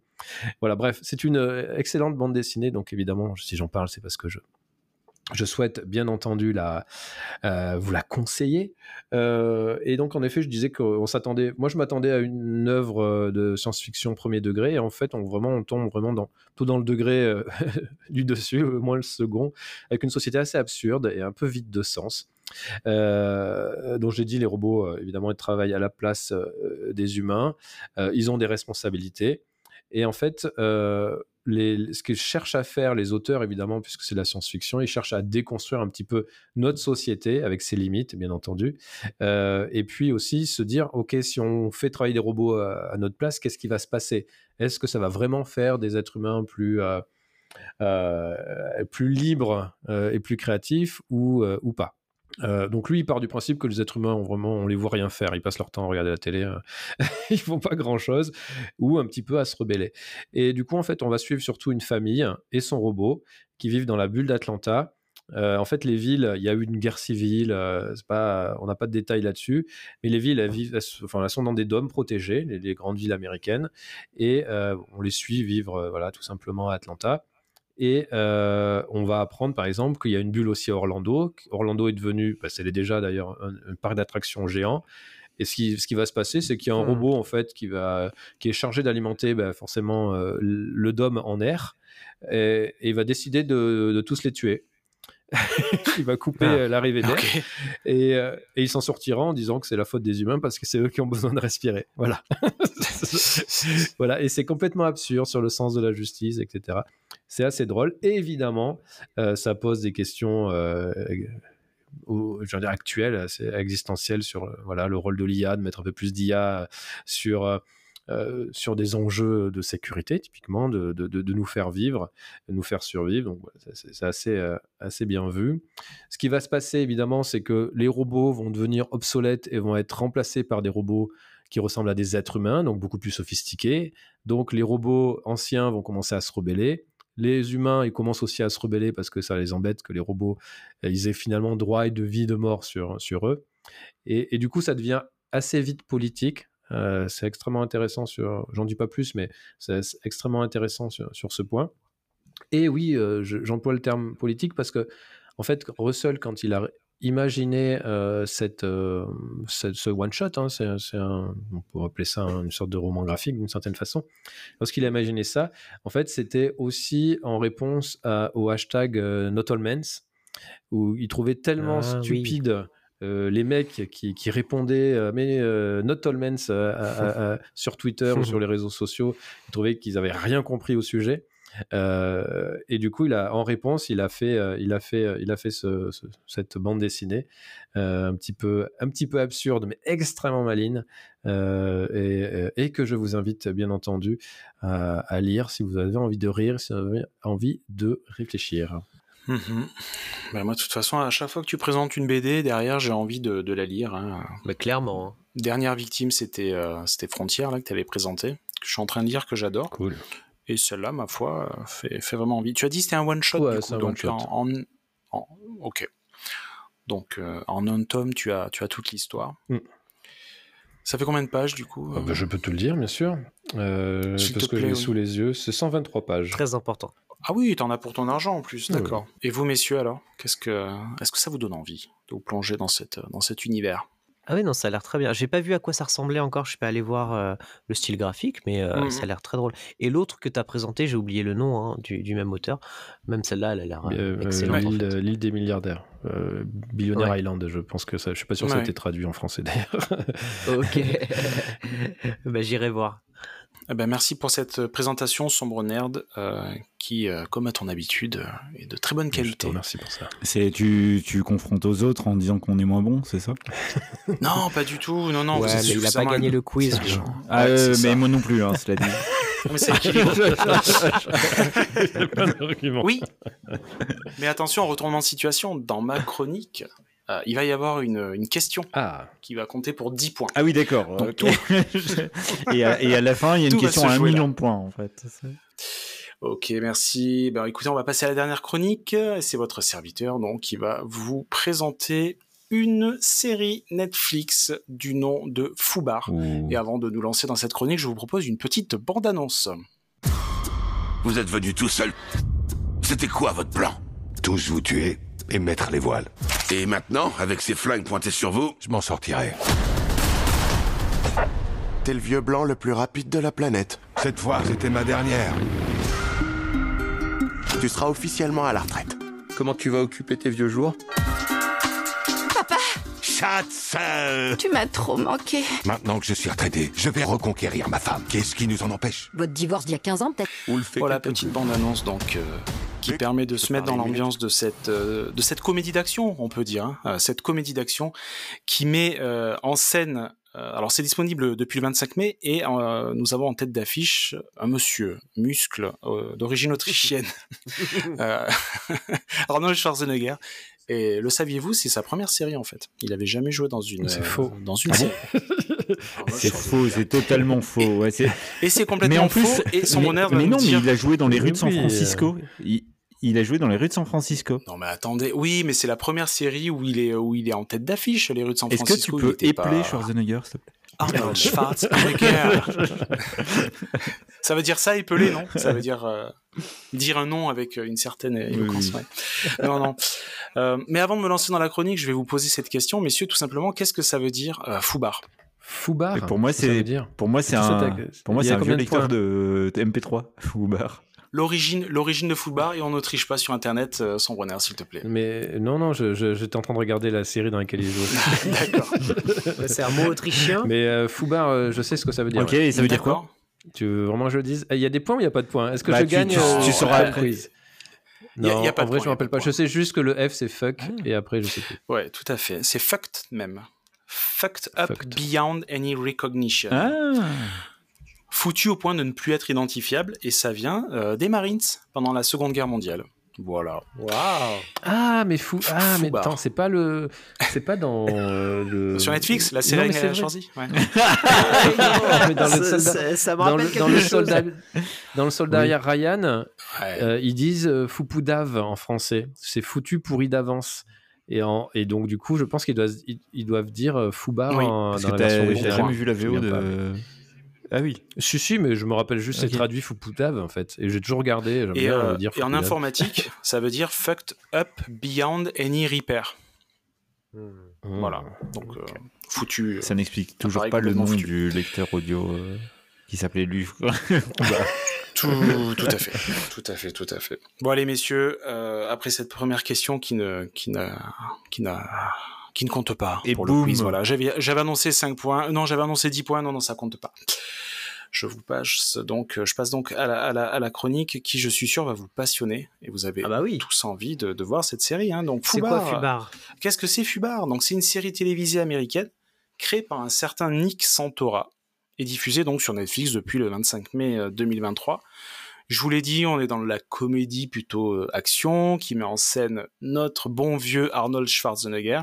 Voilà, bref, c'est une euh, excellente bande dessinée. Donc évidemment, si j'en parle, c'est parce que je, je souhaite bien entendu la, euh, vous la conseiller. Euh, et donc, en effet, je disais qu'on s'attendait. Moi, je m'attendais à une œuvre euh, de science-fiction premier degré. Et en fait, on, vraiment, on tombe vraiment dans, tout dans le degré du dessus, au moins le second, avec une société assez absurde et un peu vide de sens. Donc j'ai dit les robots évidemment ils travaillent à la place des humains ils ont des responsabilités et en fait ce que cherchent à faire les auteurs, évidemment, puisque c'est de la science-fiction, ils cherchent à déconstruire un petit peu notre société avec ses limites, bien entendu. Euh, et puis aussi se dire, OK, si on fait travailler des robots à, notre place, qu'est-ce qui va se passer? Est-ce que ça va vraiment faire des êtres humains plus, euh, euh, plus libres et plus créatifs ou, ou pas? Euh, donc lui, il part du principe que les êtres humains, ont vraiment, on les voit rien faire. Ils passent leur temps à regarder la télé. euh, ils font pas grand chose ou un petit peu à se rebeller. Et du coup, en fait, on va suivre surtout une famille et son robot qui vivent dans la bulle d'Atlanta. Euh, en fait, les villes, il y a eu une guerre civile. euh, pas, on n'a pas de détails là-dessus, mais les villes, elles, vivent, enfin, elles sont dans des dômes protégés, les, grandes villes américaines, et euh, on les suit vivre, voilà, tout simplement à Atlanta. Et euh, on va apprendre, par exemple, qu'il y a une bulle aussi à Orlando. Orlando est devenu, bah, c'est déjà d'ailleurs, un, un parc d'attractions géant. Et ce qui, ce qui va se passer, c'est qu'il y a un Hmm. robot en fait qui va, qui est chargé d'alimenter bah, forcément euh, le dôme en air, et, et il va décider de, de tous les tuer. il va couper Ah, euh, l'arrivée d'air Ok. et, euh, et il s'en sortira en disant que c'est la faute des humains parce que c'est eux qui ont besoin de respirer. Voilà. voilà. Et c'est complètement absurde sur le sens de la justice, etc. C'est assez drôle. Et évidemment, euh, ça pose des questions. euh, au- je veux dire actuelles, assez existentielles sur voilà le rôle de l'IA, de mettre un peu plus d'IA sur euh, sur des enjeux de sécurité, typiquement, de, nous faire vivre, de nous faire survivre. Donc, c'est- euh, assez bien vu. Ce qui va se passer, évidemment, c'est que les robots vont devenir obsolètes et vont être remplacés par des robots qui ressemblent à des êtres humains, donc beaucoup plus sophistiqués. Donc, les robots anciens vont commencer à se rebeller. Les humains, ils commencent aussi à se rebeller parce que ça les embête que les robots, euh, aient finalement droit et de vie, de mort sur, eux. Et du coup, ça devient assez vite politique. Euh, c'est extrêmement intéressant sur. J'en dis pas plus, mais c'est extrêmement intéressant sur, sur ce point. Et oui, euh, je- j'emploie le terme politique parce que, en fait, Russell, quand il a imaginé euh, cette, cette- ce one-shot, hein, on peut appeler ça une sorte de roman graphique d'une certaine façon, lorsqu'il a imaginé ça, en fait, c'était aussi en réponse à- au hashtag euh, Not All Men's, où il trouvait tellement Ah, oui. Euh, les mecs qui, qui répondaient euh, mais euh, not all sur Twitter ou sur les réseaux sociaux, ils trouvaient qu'ils avaient rien compris au sujet. Et du coup, il a, en réponse, il a fait, il a fait, il a fait ce- ce- cette bande dessinée un petit peu, un petit peu absurde, mais extrêmement maligne, et, et que je vous invite bien entendu à, à lire si vous avez envie de rire, si vous avez envie de réfléchir. Mhm. Bah, moi, de toute façon, à chaque fois que tu présentes une BD, derrière, j'ai envie de, de la lire. hein. Mais clairement. hein. Dernière victime, c'était euh, c'était Frontière, là, que tu avais présenté, que je suis en train de lire, que j'adore. Cool. Et celle-là, ma foi, euh, fait, fait vraiment envie. Tu as dit que c'était un one-shot, Ouais, du c'est coup, un donc one-shot. en, en- en- Ok. Donc, euh, en un tome, tu as, tu as toute l'histoire. Mm. Ça fait combien de pages, du coup Ah bah, je peux te le dire, bien sûr, euh, parce te que je l'ai oui. sous les yeux. C'est 123 pages. Très important. Ah oui, t'en as pour ton argent en plus, Oui, d'accord. Et vous, messieurs, alors Qu'est-ce que, Est-ce que ça vous donne envie de vous plonger dans, cette, dans cet univers? Ah oui, non, ça a l'air très bien. J'ai pas vu à quoi ça ressemblait encore. Je suis pas allé voir euh, le style graphique, mais euh, Mhm. ça a l'air très drôle. Et l'autre que tu as présenté, j'ai oublié le nom hein, du, du même auteur. Même celle-là, elle a l'air euh, Euh, euh, en l'île, fait. des milliardaires, euh, Billionaire Ouais. Island, je pense que ça. Je suis pas sûr que ça a été traduit en français d'ailleurs. Ok. bah, J'irai voir. Eh ben, merci pour cette euh, présentation sombre nerd euh, qui, euh, comme à ton habitude, euh, est de très bonne qualité. remercie pour ça. C'est tu, tu confrontes aux autres en disant qu'on est moins bon, c'est ça? Non, pas du tout. Non, non. ouais, vous il a pas gagné le quiz. Ah, Ouais, euh, mais ça. moi non plus, hein, cela dit. Mais c'est équilibré. pas d'argument. Oui. Mais attention, retournement de situation. Dans ma chronique, euh, il va y avoir une, une question Ah, qui va compter pour 10 points. Ah oui, d'accord. Et, à, et à la fin, il y a Tout une question à un million là. de points, en fait. Ok, merci. Ben, écoutez, on va passer à la dernière chronique. C'est votre serviteur donc qui va vous présenter une série Netflix du nom de Foubar. Et avant de nous lancer dans cette chronique, je vous propose une petite bande-annonce. Vous êtes venu tout seul. C'était quoi votre plan? Tous vous tuer et mettre les voiles. Et maintenant, avec ces flingues pointés sur vous, je m'en sortirai. T'es le vieux blanc le plus rapide de la planète. Cette fois, c'était ma dernière. Tu seras officiellement à la retraite. Comment tu vas occuper tes vieux jours? Papa Schatz Tu m'as trop manqué. Maintenant que je suis retraité, je vais reconquérir ma femme. Qu'est-ce qui nous en empêche? Votre divorce d'il y a 15 ans, peut-être? Ou le fait Voilà, petite bande-annonce donc. Euh, qui permet de se mettre dans l'ambiance de cette euh, de cette comédie d'action, on peut dire, hein, euh, cette comédie d'action qui met euh, en scène. alors c'est disponible depuis le 25 mai et nous avons en tête d'affiche un monsieur muscle d'origine autrichienne, Arnold Schwarzenegger. Et le saviez-vous, c'est sa première série en fait. Il avait jamais joué dans une faux. dans une Ah série. C'est faux, c'est totalement faux. Ouais, c'est- Et c'est complètement mais en plus, faux. Et son mais, bonheur va mais non, dire- mais il a joué dans les rues de San oui, Francisco. Il, il a joué dans les rues de San Francisco. Non mais attendez, oui, mais c'est la première série où il est où il est en tête d'affiche les rues de San Est-ce que tu Francisco. peux épeler pas- Schwarzenegger, s'il te plaît? Arnold Schwarzenegger. ça veut dire ça, épeler, non? Ça veut dire euh, dire un nom avec euh, une certaine éloquence. oui. ouais. Non, non. Euh, mais avant de me lancer dans la chronique, je vais vous poser cette question, messieurs, tout simplement, qu'est-ce que ça veut dire euh, foubar? Foubar. Pour moi, c'est pour moi c'est un pour moi c'est a un vieux lecteur de, de MP3 ou bar. L'origine, l'origine de foubar et on ne triche pas sur Internet, euh, sans Bronner, s'il te plaît. Mais non, non, je- je- j'étais en train de regarder la série dans laquelle il joue. D'accord. C'est un mot autrichien. Mais euh, Foubar, euh, je sais ce que ça veut dire. Ok, ouais. et ça veut dire quoi. Tu veux vraiment que je le dise? Il y a des points ou il n'y a pas de points? Est-ce que Bah, je tu- gagne tu- euh, tu sauras après. quiz Y a- Non, y a pas en de vrai, point, je me rappelle pas. Je sais juste que le F c'est fuck Ah. et après je sais plus. Ouais, tout à fait. C'est fucked même. Fucked up Fucked. beyond any recognition. Ah, foutu au point de ne plus être identifiable, et ça vient euh, des Marines pendant la Seconde Guerre mondiale. Voilà. Waouh. Ah, mais fou. Ah, mais Foubar. attends, c'est pas le. C'est pas dans euh, le. Sur Netflix, la Non, série mais la vrai. Schwarzy ouais. Non, mais dans le Ça- soldat. ça- ça me Dans rappelle le, dans soldat, dans le soldat Oui. Ryan, Ouais. euh, ils disent euh, en français. C'est foutu pourri d'avance. Et, en, et donc, du coup, je pense qu'ils doivent, ils, ils doivent dire euh, foubar Oui, en- parce dans que la version originale. jamais vu la VO pas, mais- de. Ah oui. Si, si, mais je me rappelle juste c'est traduit foupoudav en fait. Et j'ai toujours regardé. J'aime Et, bien euh, euh, dire et en informatique, ça veut dire fucked up beyond any repair. Mmh. Voilà. Donc, euh, foutu. Ça n'explique toujours pas le nom foutu. du lecteur audio euh, qui s'appelait lui. Tout, tout à fait, tout à fait, tout à fait. Bon allez messieurs, euh, après cette première question qui ne, qui n'a, qui n'a, qui ne compte pas Et pour boum. le quiz, voilà. J'avais, annoncé 5 points, non j'avais annoncé 10 points, non non ça compte pas. Je vous passe donc, je passe donc à la, à la, à la chronique qui, je suis sûr, va vous passionner et vous avez Ah bah oui. tous envie de, de voir cette série. Hein. Donc C'est quoi Fubar Qu'est-ce que c'est Fubar? Donc c'est une série télévisée américaine créée par un certain Nick Santora et diffusée donc sur Netflix depuis le 25 mai euh, 2023. Je vous l'ai dit, on est dans la comédie plutôt euh, action qui met en scène notre bon vieux Arnold Schwarzenegger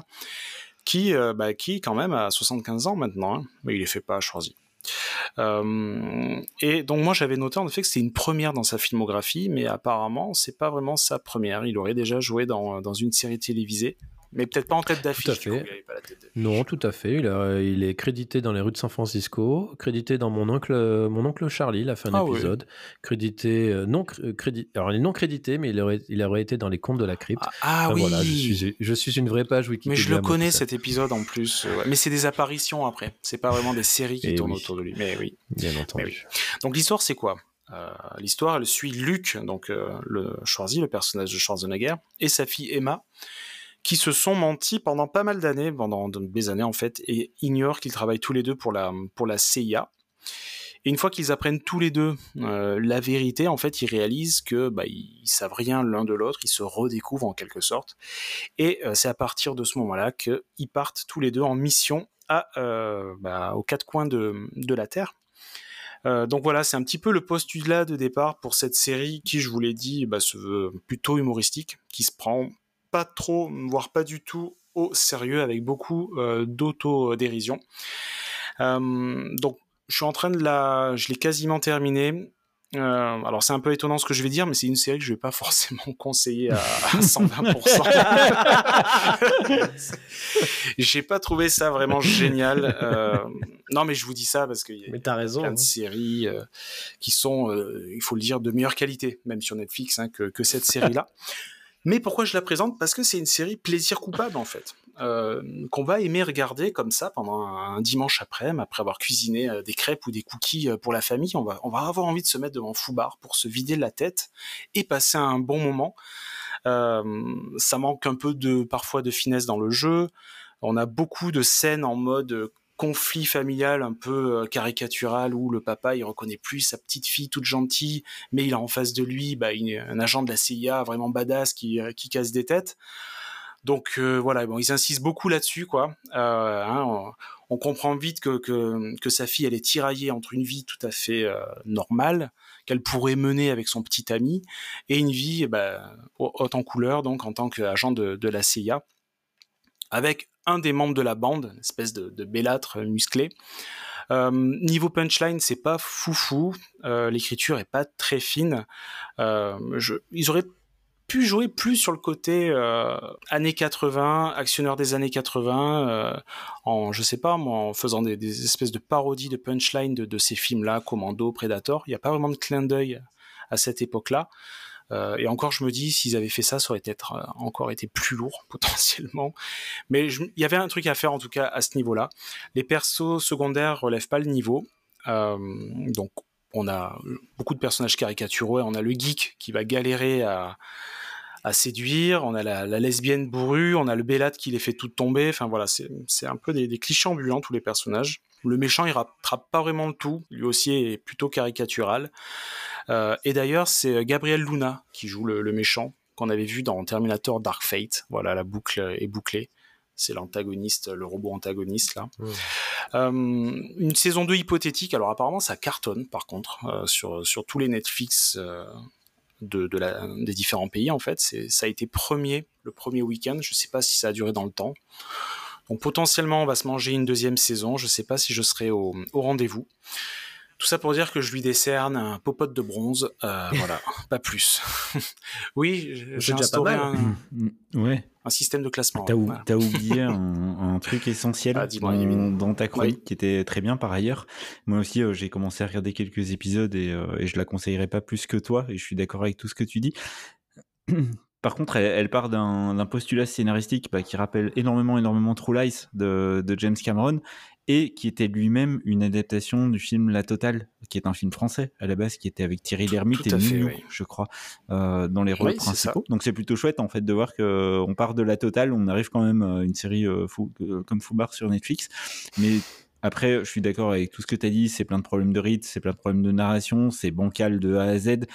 qui, euh, bah, qui quand même a 75 ans maintenant, hein. mais il les fait pas choisi. Euh, et donc moi j'avais noté en effet que c'était une première dans sa filmographie, mais apparemment c'est pas vraiment sa première. Il aurait déjà joué dans, dans une série télévisée, mais peut-être pas en tête d'affiche. La. Non, tout à fait. Il, a- il est crédité dans les rues de San Francisco, crédité dans mon oncle, mon oncle Charlie, il a fait un Ah oui. épisode, crédité euh, non cr- crédit. Alors il est non crédité, mais il aurait, il aurait été dans les contes de la crypte. Ah, ah Enfin, oui. Voilà, je suis, je suis une vraie page Wikipédia. Mais je le connais cet épisode en plus. euh, ouais. Mais c'est des apparitions après. C'est pas vraiment des séries qui Eh tournent oui. autour de lui. Mais oui. Bien entendu. Oui. Donc l'histoire c'est quoi? Euh, L'histoire elle suit Luc, donc euh, le Schwarzy, le personnage de Schwarzenegger, et sa fille Emma, qui se sont mentis pendant pas mal d'années, pendant des années en fait, et ignorent qu'ils travaillent tous les deux pour la pour la CIA. Et une fois qu'ils apprennent tous les deux euh, la vérité, en fait, ils réalisent que bah, ils, savent rien l'un de l'autre, ils se redécouvrent en quelque sorte. Et euh, c'est à partir de ce moment-là qu'ils partent tous les deux en mission à, euh, bah, aux quatre coins de, de la Terre. Donc voilà, c'est un petit peu le postulat de départ pour cette série qui, je vous l'ai dit, bah, se veut plutôt humoristique, qui se prend pas trop, voire pas du tout au sérieux, avec beaucoup euh, d'autodérision. Euh, donc je suis en train de la, je l'ai quasiment terminé. Euh, alors c'est un peu étonnant ce que je vais dire, mais c'est une série que je vais pas forcément conseiller à, à 120%. J'ai pas trouvé ça vraiment génial. Euh, non, mais je vous dis ça parce qu'il y a, mais as raison, plein hein. de séries euh, qui sont, il faut le dire, de meilleure qualité, même sur Netflix, hein, que, que cette série-là. Mais pourquoi je la présente? Parce que c'est une série plaisir coupable en fait, euh, qu'on va aimer regarder comme ça pendant un, dimanche après, après avoir cuisiné euh, des crêpes ou des cookies euh, pour la famille. On va, avoir envie de se mettre devant Foubar pour se vider la tête et passer un bon moment. Ça manque un peu de parfois de finesse dans le jeu. On a beaucoup de scènes en mode conflit familial un peu euh, caricatural où le papa il reconnaît plus sa petite fille toute gentille, mais il a en face de lui bah, un agent de la CIA vraiment badass qui, euh, qui casse des têtes. Donc euh, voilà, bon, ils insistent beaucoup là-dessus, quoi. Hein, on, comprend vite que, que, sa fille, elle est tiraillée entre une vie tout à fait normale qu'elle pourrait mener avec son petit ami et une vie bah, haute en couleur, donc en tant qu'agent de la CIA, avec un des membres de la bande, espèce de, de bellâtre musclé. Euh, niveau punchline, c'est pas foufou. Euh, L'écriture est pas très fine. Euh, ils auraient pu jouer plus sur le côté euh, années 80, actionneur des années 80, euh, en je sais pas en faisant des, des espèces de parodies de punchline de, de ces films-là, Commando, Predator. Il n'y a pas vraiment de clin d'œil à cette époque-là. Euh, et encore, je me dis, s'ils avaient fait ça, ça aurait peut-être euh, encore été plus lourd potentiellement. Mais il y avait un truc à faire en tout cas à ce niveau-là. Les persos secondaires relèvent pas le niveau. Euh, donc, on a beaucoup de personnages caricaturaux. et On a le geek qui va galérer à, séduire. On a la, lesbienne bourrue. On a le bellate qui les fait toutes tomber. Enfin voilà, c'est un peu des clichés ambulants tous les personnages. Le méchant, il rattrape pas vraiment le tout. Lui aussi est plutôt caricatural. Euh, et d'ailleurs, c'est Gabriel Luna qui joue le, le méchant qu'on avait vu dans Terminator Dark Fate. Voilà, la boucle est bouclée. C'est l'antagoniste, le robot antagoniste là. Euh, une saison 2 hypothétique. Alors apparemment, ça cartonne par contre euh, sur, sur tous les Netflix euh, de, de la, des différents pays en fait. Ça a été premier le premier week-end. Je sais pas si ça a duré dans le temps. Donc potentiellement, on va se manger une deuxième saison. Je sais pas si je serai au, au rendez-vous. Tout ça pour dire que je lui décerne un popote de bronze. Euh, voilà, pas plus. oui, j'ai C'est déjà pas instauré mal. un, Ouais. un système de classement. T'as ou- Voilà. oublié un, un truc essentiel Ah, dans, ta chronique Oui. qui était très bien par ailleurs. Moi aussi, euh, j'ai commencé à regarder quelques épisodes et, euh, et je la conseillerais pas plus que toi. Et je suis d'accord avec tout ce que tu dis. Par contre, elle, elle part d'un postulat scénaristique bah, qui rappelle énormément, énormément True Lies de, de James Cameron et qui était lui-même une adaptation du film La Totale, qui est un film français à la base, qui était avec Thierry Lhermitte et oui. je crois, euh, dans les rôles Oui, principaux. Donc c'est plutôt chouette en fait de voir que on part de La Totale, on arrive quand même à une série euh, fou- euh, comme Foubar sur Netflix, mais après, je suis d'accord avec tout ce que tu as dit. C'est plein de problèmes de rythme, c'est plein de problèmes de narration, c'est bancal de A à Z.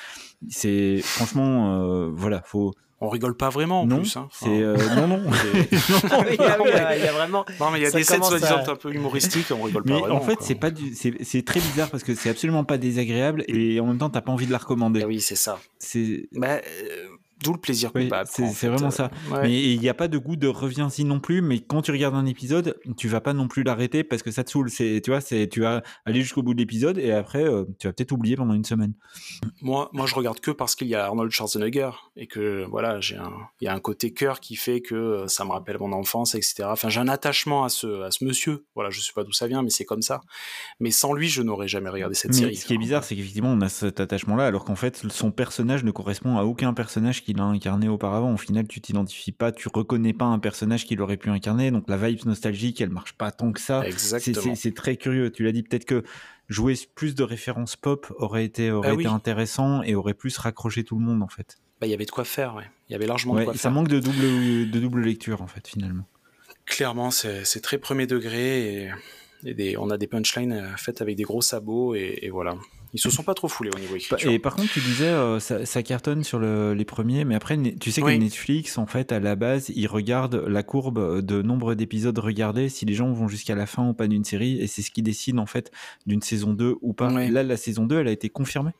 C'est franchement, euh, voilà, faut. On rigole pas vraiment en non, plus. Hein. c'est euh, non, non. c'est- il, y a, il y a- il y a vraiment. Non, mais il y a des scènes soi-disant à- un peu humoristiques, on rigole pas Mais vraiment. en fait, c'est pas du, c'est c'est très bizarre parce que c'est absolument pas désagréable et en même temps, t'as pas envie de la recommander. Ah oui, c'est ça. C'est Bah, euh, D'où le plaisir Oui, coupable. c'est en c'est fait. vraiment Euh, ça. ouais. Mais il n'y a pas de goût de reviens-y non plus. Mais quand tu regardes un épisode, tu vas pas non plus l'arrêter parce que ça te saoule. C'est, tu vois, c'est, tu vas aller jusqu'au bout de l'épisode et après, euh, tu vas peut-être oublier pendant une semaine. Moi, moi, je regarde que parce qu'il y a Arnold Schwarzenegger et que voilà, j'ai un, il y a un côté cœur qui fait que euh, ça me rappelle mon enfance, etc. Enfin, j'ai un attachement à ce, à ce monsieur. Voilà, je sais pas d'où ça vient, mais c'est comme ça. Mais sans lui, je n'aurais jamais regardé cette Mais série. ce qui est bizarre, c'est qu'effectivement, on a cet attachement-là, alors qu'en fait, son personnage ne correspond à aucun personnage qu'il a incarné auparavant. Au final, tu t'identifies pas, tu reconnais pas un personnage qu'il aurait pu incarner. Donc la vibe nostalgique, elle marche pas tant que ça. C'est- très curieux. Tu l'as dit, peut-être que jouer plus de références pop aurait été, aurait Ah été oui. intéressant et aurait plus raccroché tout le monde, en fait. Bah, il y avait de quoi faire. Ouais. Il y avait largement de quoi ça faire. manque de double, de double lecture, en fait, finalement. Clairement, c'est très premier degré et, et des, on a des punchlines euh, faites avec des gros sabots et, et voilà. Ils se sont pas trop foulés au niveau écriture. Et par contre, tu disais, euh, ça, ça cartonne sur le- les premiers, mais après, tu sais que Oui. Netflix, en fait, à la base, ils regardent la courbe de nombre d'épisodes regardés, si les gens vont jusqu'à la fin ou pas d'une série, et c'est ce qui décide, en fait, d'une saison 2 ou pas. Oui. Là, la saison 2, elle a été confirmée.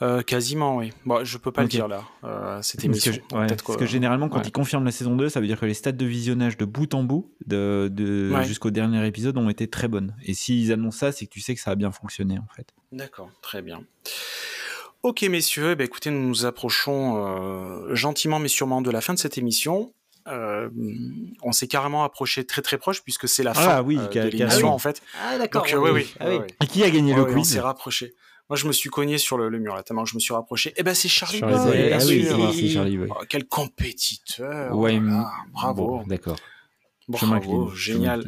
Euh, quasiment, oui. Bon, je peux pas le dire là. Euh, cette Parce que, émission. ouais, Peut-être parce que généralement, quand ouais. ils confirment la saison 2, ça veut dire que les stats de visionnage de bout en bout, de, de- Ouais. jusqu'au dernier épisode, ont été très bonnes. Et s'ils annoncent ça, c'est que tu sais que ça a bien fonctionné, en fait. D'accord, très bien. Ok messieurs, eh ben, écoutez, nous nous approchons euh, gentiment mais sûrement de la fin de cette émission. Euh, on s'est carrément approché très très proche puisque c'est la Ah fin oui, euh, de l'émission carrément. en fait. Ah, d'accord, oui, oui, oui. oui, Ah oui. oui, oui. Et qui a gagné Ouais, le ouais, On quiz s'est rapproché. Moi, je me suis cogné sur le, le mur là, tellement je me suis rapproché. Eh ben, c'est Charlie, Charlie Boy, Boy. bien Ah oui, sûr. c'est- c'est Charlie Boy. Oh, quel compétiteur. Ouais, oh bravo. bon, d'accord. Bravo, génial.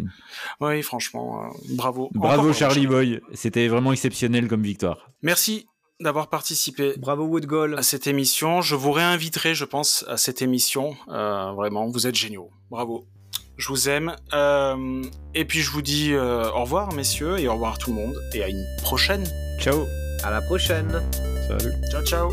Oui, franchement, euh, bravo. Bravo Encore Charlie Boy, c'était vraiment exceptionnel comme victoire. Merci d'avoir participé. Bravo Woodgall. À cette émission. Je vous réinviterai, je pense, à cette émission. Euh, vraiment, vous êtes géniaux. Bravo. Je vous aime. Euh, et puis, je vous dis euh, au revoir, messieurs, et au revoir tout le monde. Et à une prochaine. Ciao. À la prochaine. Salut. Ciao, ciao.